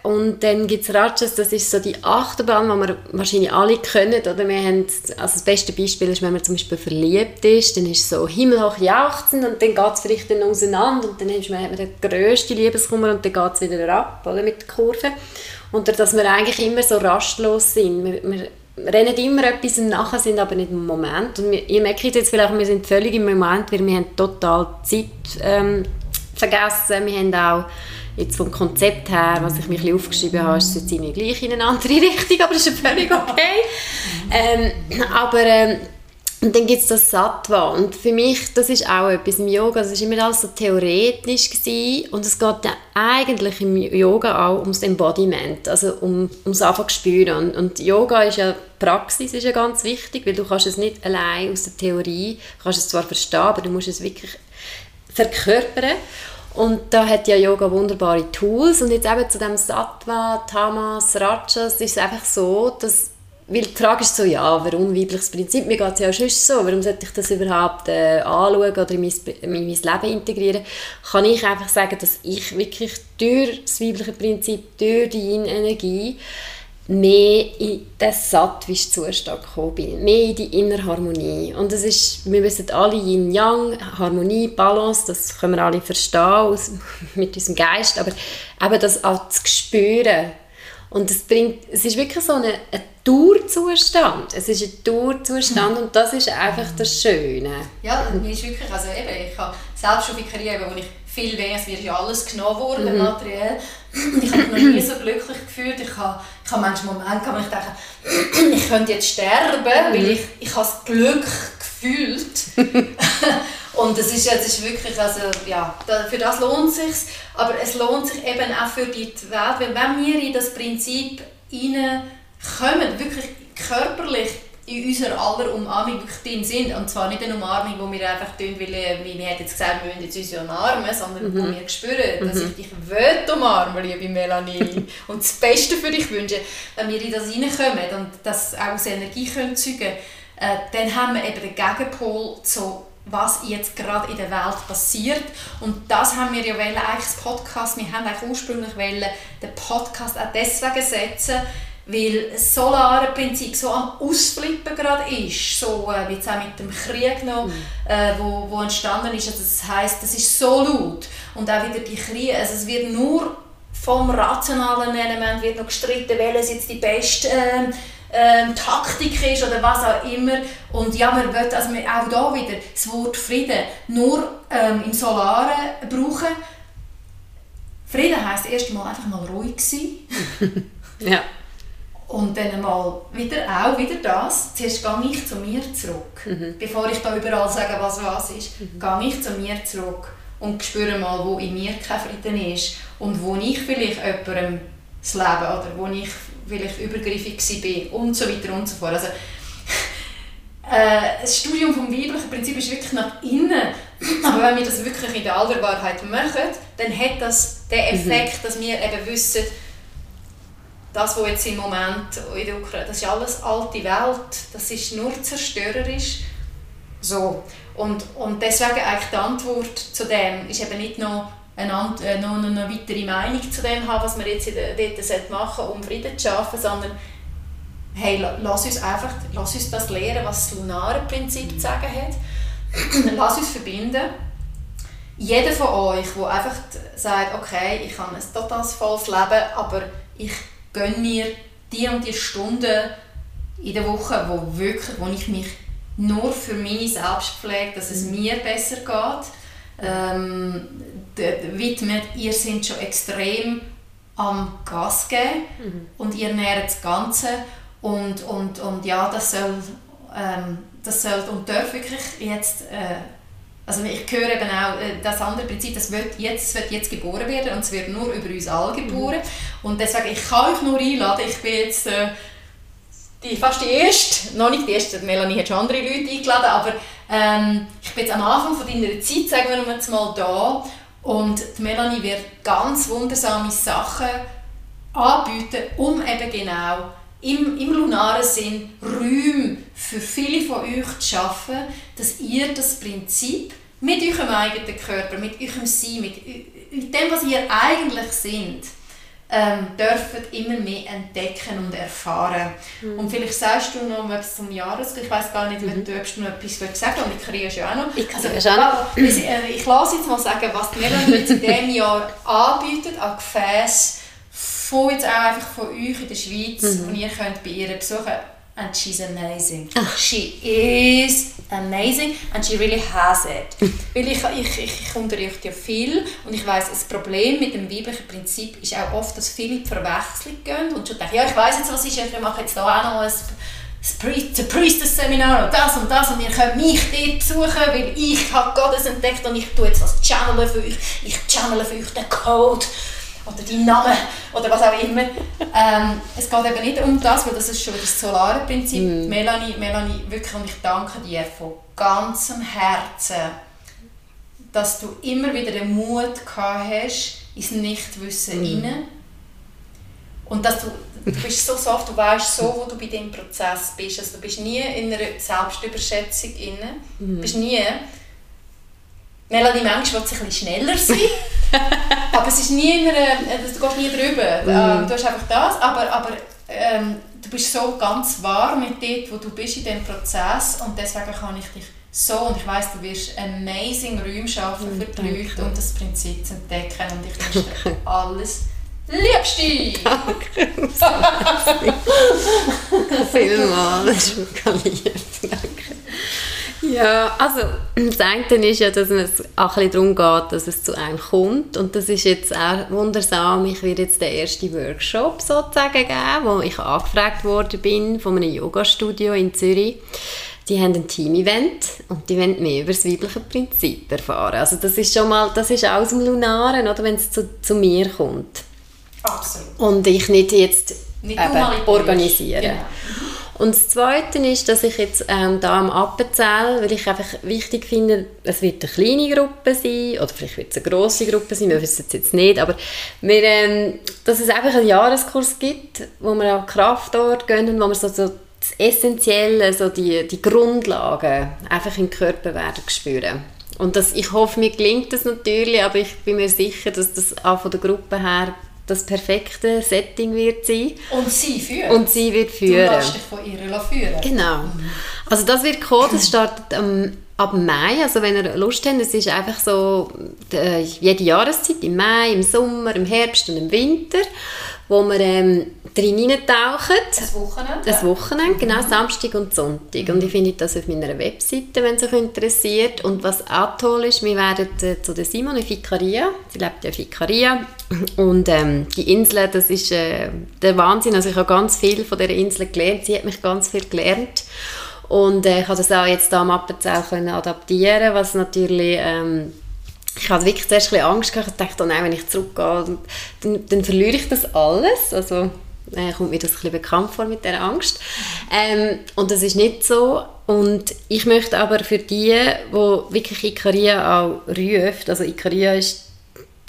[SPEAKER 1] und dann gibt es Rajas, das ist so die Achterbahn, die wir wahrscheinlich alle können. Oder wir haben, also das beste Beispiel ist, wenn man zum Beispiel verliebt ist, dann ist so himmelhoch jauchzen und dann geht es vielleicht dann auseinander und dann hat man den grössten Liebeskummer und dann geht es wieder ab oder, mit der Kurve. Und dass wir eigentlich immer so rastlos sind. Wir, wir rennen immer etwas nachher, sind aber nicht im Moment. Und wir, ihr merkt jetzt vielleicht, wir sind völlig im Moment, weil wir haben total Zeit... Ähm, vergessen. Wir haben auch jetzt vom Konzept her, was ich mir ein aufgeschrieben habe, ist jetzt irgendwie gleich in eine andere Richtung, aber das ist völlig okay. ähm, aber ähm, und dann gibt es das Sattva und für mich, das ist auch etwas im Yoga, das war immer alles so theoretisch gewesen. und es geht ja eigentlich im Yoga auch ums Embodiment, also um, ums einfach spüren und, und Yoga ist ja, Praxis ist ja ganz wichtig, weil du kannst es nicht allein aus der Theorie, du kannst es zwar verstehen, aber du musst es wirklich verkörpern und da hat ja Yoga wunderbare Tools und jetzt eben zu dem Sattva, Tamas, Rajas ist es einfach so, dass weil die Frage ist so, ja, warum weibliches Prinzip? Mir geht es ja auch schon so, warum sollte ich das überhaupt äh, anschauen oder in mein, in mein Leben integrieren? Kann ich einfach sagen, dass ich wirklich durch das weibliche Prinzip, durch die Yin-Energie mehr in den Sattwisch-Zustand gekommen bin, mehr in die innere Harmonie. Und das ist, wir wissen alle Yin-Yang, Harmonie, Balance, das können wir alle verstehen aus, mit unserem Geist, aber eben das auch zu spüren. Und es bringt, es ist wirklich so ein Dauerzustand. Es ist ein Dauerzustand und das ist einfach das Schöne.
[SPEAKER 2] Ja, mir ist wirklich, also eben, ich habe selbst schon Karriere, wo ich viel weh, es wird ja alles genommen worden, mhm. materiell. Ich habe mich noch nie so glücklich gefühlt. Ich habe, ich habe manchmal Momente, wo ich denke, ich könnte jetzt sterben, mhm. weil ich, ich habe das Glück gefühlt. Und es ist, es ist wirklich, also, ja, für das lohnt es sich. Aber es lohnt sich eben auch für die Welt, weil wenn wir in das Prinzip hineinkommen, wirklich körperlich, in unserer aller Umarmung wirklich drin sind. Und zwar nicht eine Umarmung, wo wir einfach tun, weil äh, wir haben jetzt gesagt, wir müssen jetzt uns umarmen, sondern mhm. wo wir spüren, dass mhm. ich dich will umarmen, liebe Melanie, und das Beste für dich wünsche. Wenn wir in das hineinkommen und das auch aus Energie können zeugen äh, dann haben wir eben den Gegenpol zu was jetzt gerade in der Welt passiert. Und das haben wir ja wollen, eigentlich das Podcast, wir haben eigentlich ursprünglich wollen, den Podcast auch deswegen setzen, weil das solare Prinzip so am Ausflippen gerade ist, so äh, wie jetzt auch mit dem Krieg noch, mhm. äh, wo, wo entstanden ist. Also das heißt, das ist so laut und auch wieder die Kriege, also es wird nur vom rationalen Element wird noch gestritten, welches jetzt die beste äh, ähm, Taktik ist oder was auch immer. Und ja, man will also auch da wieder das Wort Frieden nur ähm, im Solaren brauchen. Frieden heisst erst mal einfach mal ruhig sein.
[SPEAKER 1] ja.
[SPEAKER 2] Und dann mal wieder auch wieder das. Zuerst gehe ich zu mir zurück. Mhm. Bevor ich da überall sage, was was ist, mhm. gehe ich zu mir zurück und spüre mal, wo in mir kein Frieden ist und wo ich vielleicht jemandem das Leben oder wo ich vielleicht übergriffig war und so weiter und so fort. Also, äh, das Studium vom weiblichen Prinzip ist wirklich nach innen. Aber wenn wir das wirklich in der Alterwahrheit machen, dann hat das den mhm. Effekt, dass wir eben wissen, das, was jetzt im Moment in der Ukraine, das ist alles alte Welt, das ist nur zerstörerisch. So. Und, und deswegen eigentlich die Antwort zu dem ist eben nicht noch eine, äh, noch eine weitere Meinung zu dem haben, was wir jetzt dort machen um Frieden zu schaffen, sondern hey, lass uns einfach lass uns das lernen, was das lunare Prinzip zu sagen hat. lass uns verbinden. Jeder von euch, der einfach sagt, okay, ich habe ein total volles Leben, aber ich gönne mir die und die Stunden in der Woche, wo, wirklich, wo ich mich nur für meine Selbstpflege, dass es mhm. mir besser geht, ähm, widmet, ihr seid schon extrem am Gas geben mhm. und ihr nährt das Ganze und, und, und ja, das soll, ähm, das soll und darf wirklich jetzt, äh, also ich höre eben auch äh, das andere Prinzip, das wird jetzt, wird jetzt geboren werden und es wird nur über uns alle geboren mhm. und deswegen, ich kann euch nur einladen, ich bin jetzt äh, die, fast die erste, noch nicht die erste, Melanie hat schon andere Leute eingeladen, aber ähm, ich bin jetzt am Anfang von deiner Zeit, sagen wir jetzt mal, da und die Melanie wird ganz wundersame Sachen anbieten, um eben genau im, im lunaren Sinn Räume für viele von euch zu schaffen, dass ihr das Prinzip mit eurem eigenen Körper, mit eurem Sein, mit, mit dem, was ihr eigentlich seid, ähm, dürfen immer mehr entdecken und erfahren. Mhm. Und vielleicht sagst du noch etwas zum Jahres, ich weiß gar nicht, mhm. wenn du noch etwas sagen und ich kriege ja auch noch.
[SPEAKER 1] Ich kann also, auch
[SPEAKER 2] noch. Ich, äh, ich lasse jetzt mal sagen, was die Melanie in diesem Jahr anbietet an Gefäß von jetzt auch einfach von euch in der Schweiz, mhm. und ihr könnt bei ihr besuchen and she's amazing. Ach. She is amazing and she really has it. Weil ich, ich, ich, ich unterrichte ja viel und ich weiß, das Problem mit dem weiblichen Prinzip ist auch oft, dass viele die Verwechslung gehen und schon denken, ja, ich weiß jetzt, was ist, ich mache jetzt da auch noch ein das Priestess-Seminar und das und das und ihr könnt mich dort besuchen, weil ich habe Gottes entdeckt und ich tue jetzt was channeln für euch. Ich channele für euch den Code oder die Namen oder was auch immer. ähm, es geht eben nicht um das, weil das ist schon das solare Prinzip. Mm. Melanie, Melanie, wirklich, und ich danke dir von ganzem Herzen, dass du immer wieder den Mut gehabt hast, ins Nichtwissen mm. hinein. Und dass du, du bist so soft, du weißt so, wo du bei dem Prozess bist. Also du bist nie in einer Selbstüberschätzung inne. Mm. Du bist nie Melanie manchmal will ein bisschen schneller sein, aber es ist nie in einer, äh, du gehst nie drüber. Mm. du hast einfach das, aber, aber ähm, du bist so ganz warm mit dort, wo du bist in diesem Prozess und deswegen kann ich dich so, und ich weiss, du wirst amazing Räume schaffen für die Leute und das Prinzip zu entdecken und ich wünsche dir alles Liebste!
[SPEAKER 1] Danke. Vielmals, das ist wirklich lieb. Danke. Ja, also das eine ist ja, dass es auch ein darum geht, dass es zu einem kommt und das ist jetzt auch wundersam. Ich werde jetzt den ersten Workshop sozusagen geben, wo ich angefragt worden bin von einem Yoga-Studio in Zürich. Die haben ein Team-Event und die wollen mehr über das weibliche Prinzip erfahren. Also das ist schon mal, das ist aus dem Lunaren, oder, wenn es zu, zu mir kommt.
[SPEAKER 2] Absolut.
[SPEAKER 1] Und ich nicht jetzt nicht eben organisiere. Genau. Und das Zweite ist, dass ich jetzt ähm, da am Appenzell, weil ich einfach wichtig finde, es wird eine kleine Gruppe sein, oder vielleicht wird es eine grosse Gruppe sein, wir wissen es jetzt nicht, aber wir, ähm, dass es einfach einen Jahreskurs gibt, wo wir auch Kraftort gehen, wo wir so, so das Essentielle, so die, die Grundlagen einfach im Körper werden spüren. Und das, ich hoffe, mir gelingt das natürlich, aber ich bin mir sicher, dass das auch von der Gruppe her das perfekte Setting wird sein.
[SPEAKER 2] Und sie führt.
[SPEAKER 1] Und sie wird führen. Du
[SPEAKER 2] lässt dich von ihr führen.
[SPEAKER 1] Genau. Also das wird kommen, das startet ähm, ab Mai, also wenn ihr Lust habt, es ist einfach so äh, jede Jahreszeit, im Mai, im Sommer, im Herbst und im Winter wo wir ähm, drin eintauchen.
[SPEAKER 2] Das Wochenende?
[SPEAKER 1] Das Wochenende, genau, Samstag und Sonntag. Und ich finde das auf meiner Webseite, wenn es euch interessiert. Und was auch toll ist, wir werden äh, zu der Simone Ficaria, sie lebt ja in Ficaria, und ähm, die Insel, das ist äh, der Wahnsinn. Also ich habe ganz viel von dieser Insel gelernt, sie hat mich ganz viel gelernt. Und äh, ich konnte das auch jetzt hier am Appenzell adaptieren, was natürlich... Ähm, ich hatte wirklich zuerst ein Angst gehabt. Ich dachte, oh nein, wenn ich zurückgehe, dann, dann verliere ich das alles. Also äh, kommt mir das ein bisschen bekannt vor mit der Angst. Ähm, und das ist nicht so. Und ich möchte aber für die, wo wirklich Ikaria auch ruft, also Ikaria ist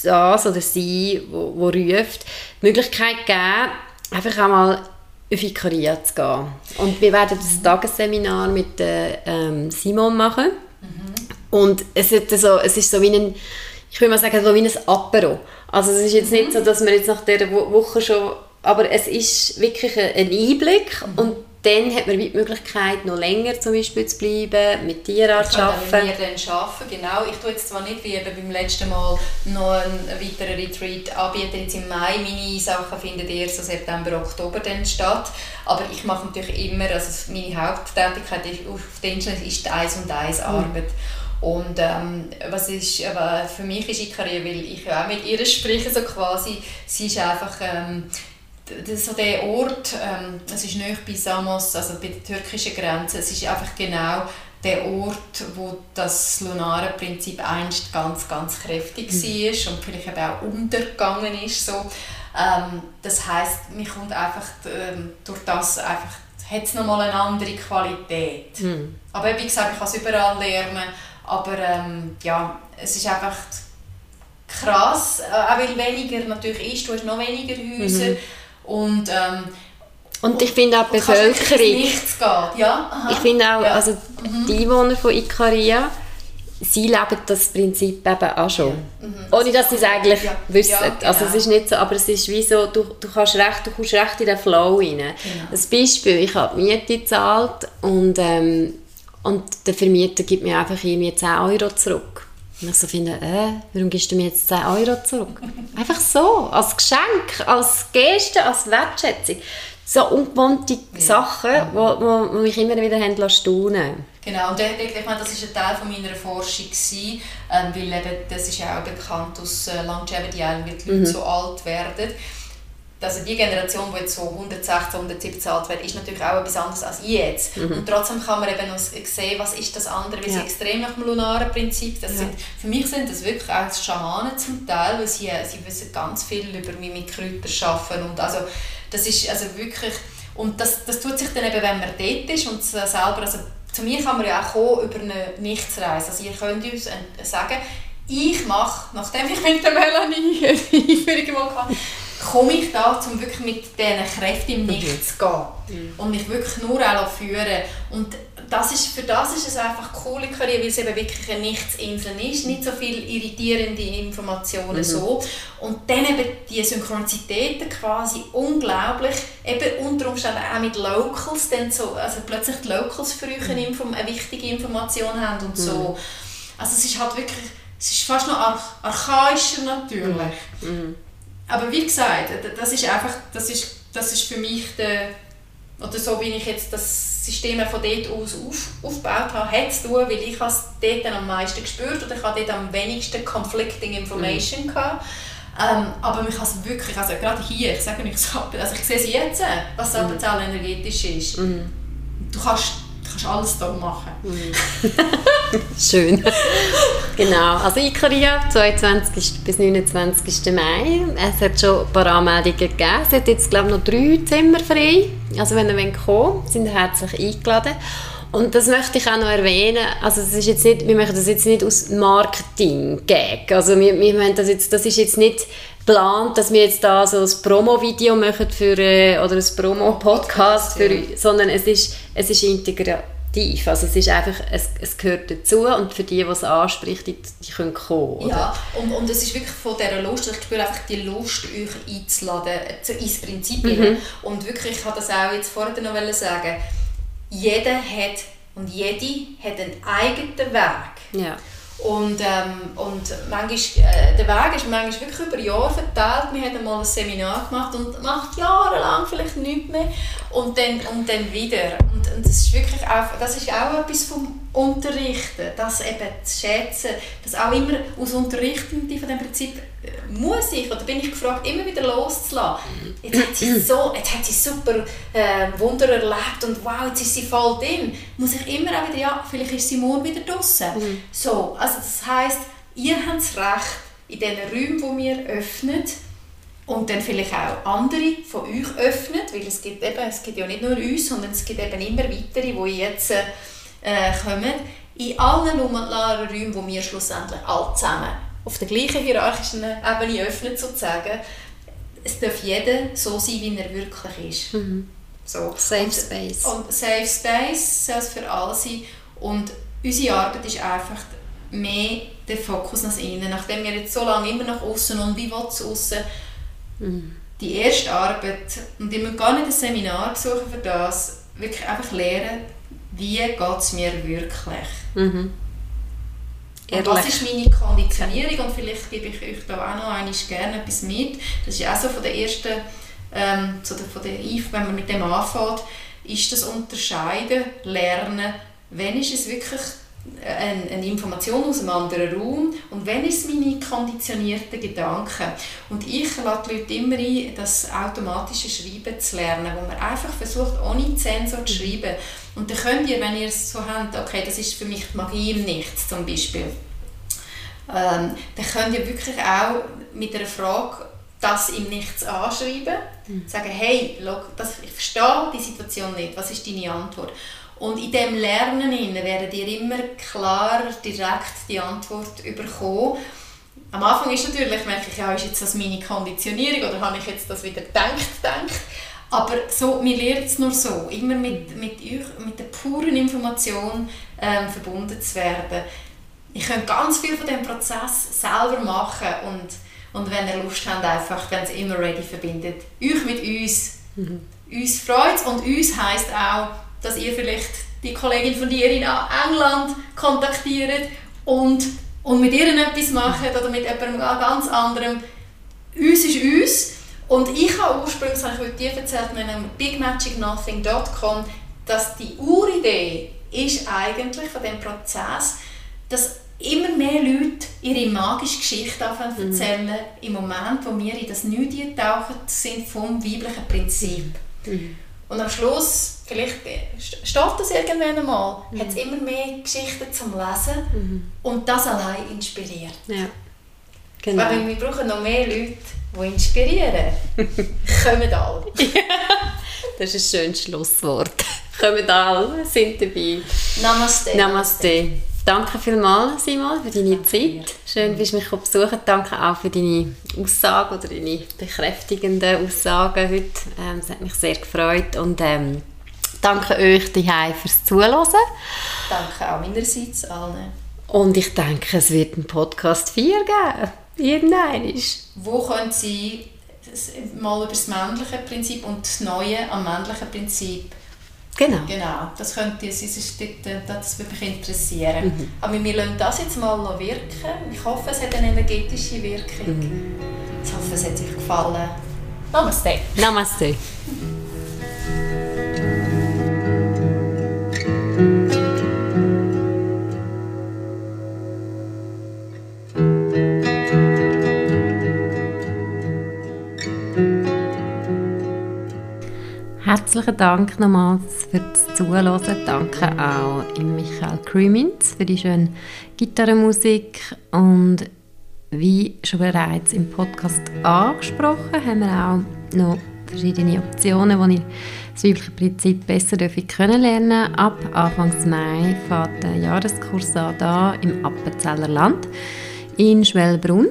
[SPEAKER 1] das oder sie, wo, wo ruft, die Möglichkeit geben, einfach einmal auf Ikaria zu gehen. Und wir werden das Tagesseminar mit äh, ähm, Simon machen. Und es, hat so, es ist so wie ein, ich würde mal sagen, so wie ein Apero. Also es ist jetzt nicht so, dass man jetzt nach dieser Woche schon, aber es ist wirklich ein Einblick mhm. und dann hat man die Möglichkeit, noch länger zum Beispiel zu bleiben, mit Tierarzt zu arbeiten.
[SPEAKER 2] Wir dann arbeiten, genau. Ich tue jetzt zwar nicht wie beim letzten Mal noch einen weiteren Retreat anbieten, jetzt im Mai. Meine Sachen finden erst so September, Oktober dann statt. Aber ich mache natürlich immer, also meine Haupttätigkeit auf der Insel ist die Eis- und Eis-Arbeit. Mhm. Und ähm, was ist, aber für mich ist Ikaria, weil ich ja auch mit ihr spreche, so quasi, sie ist einfach ähm, so der Ort, ähm, es ist nicht bei Samos, also bei der türkischen Grenze, es ist einfach genau der Ort, wo das lunare Prinzip einst ganz, ganz kräftig mhm. war und vielleicht eben auch untergegangen ist. So. Ähm, das heißt, mir kommt einfach ähm, durch das einfach hat es nochmal eine andere Qualität. Mhm. Aber wie gesagt, ich kann es überall lernen aber ähm, ja, es ist einfach krass, äh, auch weil weniger natürlich ist, du hast noch weniger Häuser mhm. Und ähm,
[SPEAKER 1] und ich finde auch die Bevölkerung.
[SPEAKER 2] Nichts geht. Ja,
[SPEAKER 1] ich finde auch, ja. also mhm. die Einwohner von Ikaria, sie leben das Prinzip eben auch schon. Ja. Mhm. Ohne dass sie es eigentlich ja. wissen. Ja, genau. Also es ist nicht so, aber es ist wie so, du, du, kannst recht, du kommst recht in den Flow rein. Genau. Ein Beispiel, ich habe Miete gezahlt und ähm, und der Vermieter gibt mir einfach irgendwie 10 Euro zurück. Und ich so finde, äh, warum gibst du mir jetzt 10 Euro zurück? Einfach so, als Geschenk, als Geste, als Wertschätzung. so ungewohnte ja. Sachen, die wo, wo, wo mich immer wieder haben staunen
[SPEAKER 2] Genau, und ich, ich meine, das war ein Teil von meiner Forschung, gewesen, ähm, weil eben, das ist ja auch bekannt aus äh, Longevity Island, weil die Leute mhm. so alt werden also die Generation, die jetzt so 116, 117 alt wird, ist natürlich auch etwas anderes als jetzt. Mhm. Und trotzdem kann man eben noch sehen, was ist das andere, wie ja. sie extrem nach dem lunaren Prinzip, das ja. sind, für mich sind das wirklich auch Schamanen zum Teil, weil sie, sie wissen ganz viel über wie mit Kräutern arbeiten und also das ist also wirklich, und das, das tut sich dann eben, wenn man dort ist und selber, also zu mir kann man ja auch kommen über eine Nichtsreise, also ihr könnt uns sagen, ich mache, nachdem ich mit der Melanie die Einführung gemacht habe, komme ich da, um wirklich mit diesen Kräften im Nichts zu gehen mhm. und mich wirklich nur auch führen Und das ist, für das ist es einfach coole Karriere, weil es eben wirklich eine Nichtsinsel ist, nicht so viele irritierende Informationen mhm. so. Und dann eben die Synchronizitäten quasi unglaublich, eben unter Umständen auch mit Locals, dann so, also plötzlich die Locals für euch eine, Info eine wichtige Information haben und so. Mhm. Also es ist halt wirklich, es ist fast noch arch archaischer natürlich. Mhm. Aber wie gesagt, das ist einfach, das ist, das ist für mich der, oder so wie ich jetzt das System von dort aus auf, aufgebaut habe, hat zu tun, weil ich es dort am meisten gespürt und ich habe dort am wenigsten conflicting information mhm. gehabt. Ähm, aber mich has wirklich, also gerade hier, ich sage nicht so, also ich sehe es jetzt, was mhm. energetisch ist. Mhm. Du kannst kannst alles da machen.
[SPEAKER 1] Schön. genau, also Ikaria, 22. bis 29. Mai. Es hat schon ein paar Anmeldungen gegeben. Es hat jetzt, glaube ich, noch drei Zimmer frei. Also wenn ihr kommen wollt, sind ihr herzlich eingeladen. Und das möchte ich auch noch erwähnen, also das ist jetzt nicht, wir machen das jetzt nicht aus Marketing-Gag, also wir, wir das jetzt, das ist jetzt nicht geplant, dass wir jetzt da so ein Promo-Video machen für, äh, oder ein Promo-Podcast, für, sondern es ist, es ist integrativ. Also es ist einfach, es, es gehört dazu und für die, die es anspricht, die, die können kommen.
[SPEAKER 2] Oder? Ja, und, und es ist wirklich von dieser Lust, ich spüre einfach die Lust, euch einzuladen, ins Prinzip. Mhm. Und wirklich, ich habe das auch jetzt vorher noch sagen, jeder hat und jede hat einen eigenen Weg.
[SPEAKER 1] Ja.
[SPEAKER 2] Und, ähm, und manchmal, äh, der Weg ist manchmal wirklich über Jahre verteilt. Wir haben mal ein Seminar gemacht und macht jahrelang vielleicht nichts mehr und dann, und dann wieder. Und, und das, ist wirklich auch, das ist auch etwas vom Unterrichten, das eben zu schätzen, das auch immer aus Unterrichtenden von dem Prinzip äh, muss ich, oder bin ich gefragt, immer wieder loszulassen. Jetzt hat sie, so, jetzt hat sie super äh, Wunder erlebt und wow, jetzt ist sie voll drin. Muss ich immer auch wieder, ja, vielleicht ist sie morgen wieder draußen. Mhm. So, also das heisst, ihr habt das Recht, in den Räumen, die wir öffnen, und dann vielleicht auch andere von euch öffnet, weil es gibt eben, es gibt ja nicht nur uns, sondern es gibt eben immer weitere, die jetzt äh, kommen, in allen lumenlaren Räumen, wo wir schlussendlich alle zusammen auf der gleichen hierarchischen Ebene öffnen, sozusagen, es darf jeder so sein, wie er wirklich ist. Mhm.
[SPEAKER 1] So. Safe und, Space.
[SPEAKER 2] Und Safe Space soll es für alle sein. Und unsere Arbeit ist einfach mehr der Fokus nach innen. Nachdem wir jetzt so lange immer nach außen und wie will es außen mhm. die erste Arbeit, und ich muss gar nicht ein Seminar suchen für das, wirklich einfach lernen, wie geht es mir wirklich. Mhm. Und was ist meine Konditionierung? Und vielleicht gebe ich euch da auch noch einmal gerne etwas mit. Das ist auch so von der ersten, ähm, so der, von der IF, wenn man mit dem anfängt, ist das Unterscheiden, Lernen, wenn ist es wirklich eine, eine Information aus einem anderen Raum und wenn ist es meine konditionierten Gedanken. Und ich lade die Leute immer ein, das automatische Schreiben zu lernen, wo man einfach versucht, ohne Zensor zu schreiben. Und dann könnt ihr, wenn ihr es so habt, okay, das ist für mich die Magie im Nichts zum Beispiel, ähm, dann könnt ihr wirklich auch mit einer Frage das im Nichts anschreiben, mhm. sagen, hey, look, das, ich verstehe die Situation nicht, was ist deine Antwort? Und in dem Lernen werdet ihr immer klar direkt die Antwort bekommen. Am Anfang ist natürlich, merke ich, ja, ist jetzt das meine Konditionierung oder habe ich jetzt das wieder gedacht, gedacht. Aber so, wir lernen es nur so, immer mit, mit, euch, mit der puren Information ähm, verbunden zu werden. Ich könnt ganz viel von diesem Prozess selber machen und, und wenn ihr Lust habt, einfach, wenn es immer ready verbindet, euch mit uns. Mhm. Uns freut es und uns heisst auch, dass ihr vielleicht die Kollegin von dir in England kontaktiert und, und mit ihr etwas macht oder mit jemandem ganz anderem. Uns ist uns Und ich habe ursprünglich, das habe ich dir erzählt, mit einem bigmagicnothing.com, dass die Uridee ist eigentlich von dem Prozess, dass immer mehr Leute ihre magische Geschichte anfangen mhm. erzählen, im Moment, wo wir in das Nichts tauchen, sind vom weiblichen Prinzip. Mhm. Und am Schluss, vielleicht steht das irgendwann einmal, mhm. hat es immer mehr Geschichten zum Lesen mhm. und das allein inspiriert. Ja. Genau. Weil wir brauchen noch mehr Leute, die inspirieren. Kommen alle.
[SPEAKER 1] das ist ein schönes Schlusswort. Kommen alle, sind dabei.
[SPEAKER 2] Namaste.
[SPEAKER 1] Namaste. Danke vielmals, Simon, für deine Danke Zeit. Schön, dass du mich besuchen Danke auch für deine Aussagen oder deine bekräftigenden Aussagen heute. Ähm, es hat mich sehr gefreut. Und ähm, danke euch daheim fürs Zuhören.
[SPEAKER 2] Danke auch meinerseits allen.
[SPEAKER 1] Und ich denke, es wird einen Podcast 4 geben. Irgendein
[SPEAKER 2] Wo können Sie mal über das männliche Prinzip und das Neue am männlichen Prinzip
[SPEAKER 1] Genau.
[SPEAKER 2] Genau, das könnte das würde mich interessieren. Mhm. Aber wir lassen das jetzt mal noch wirken. Ich hoffe, es hat eine energetische Wirkung. Mhm. Ich hoffe, es hat euch gefallen. Namaste.
[SPEAKER 1] Namaste. Herzlichen Dank nochmals für das Zuhören. Danke auch Michael Krümins für die schöne Gitarrenmusik. Und wie schon bereits im Podcast angesprochen, haben wir auch noch verschiedene Optionen, wo ihr das weibliche Prinzip besser kennenlernen Ab Anfang Mai fährt der Jahreskurs an, hier im Appenzeller Land in Schwellbrunn.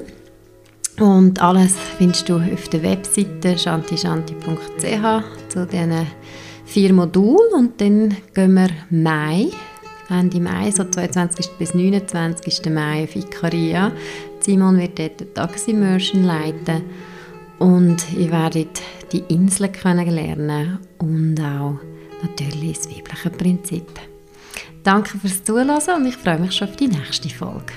[SPEAKER 1] Und alles findest du auf der Webseite shantishanti.ch zu diesen vier Modulen. Und dann gehen wir Mai, Ende Mai, so 22. bis 29. Mai auf Ikaria. Simon wird dort die Taximmersion leiten. Und ihr werdet die Insel kennenlernen und auch natürlich das weibliche Prinzip. Danke fürs Zuhören und ich freue mich schon auf die nächste Folge.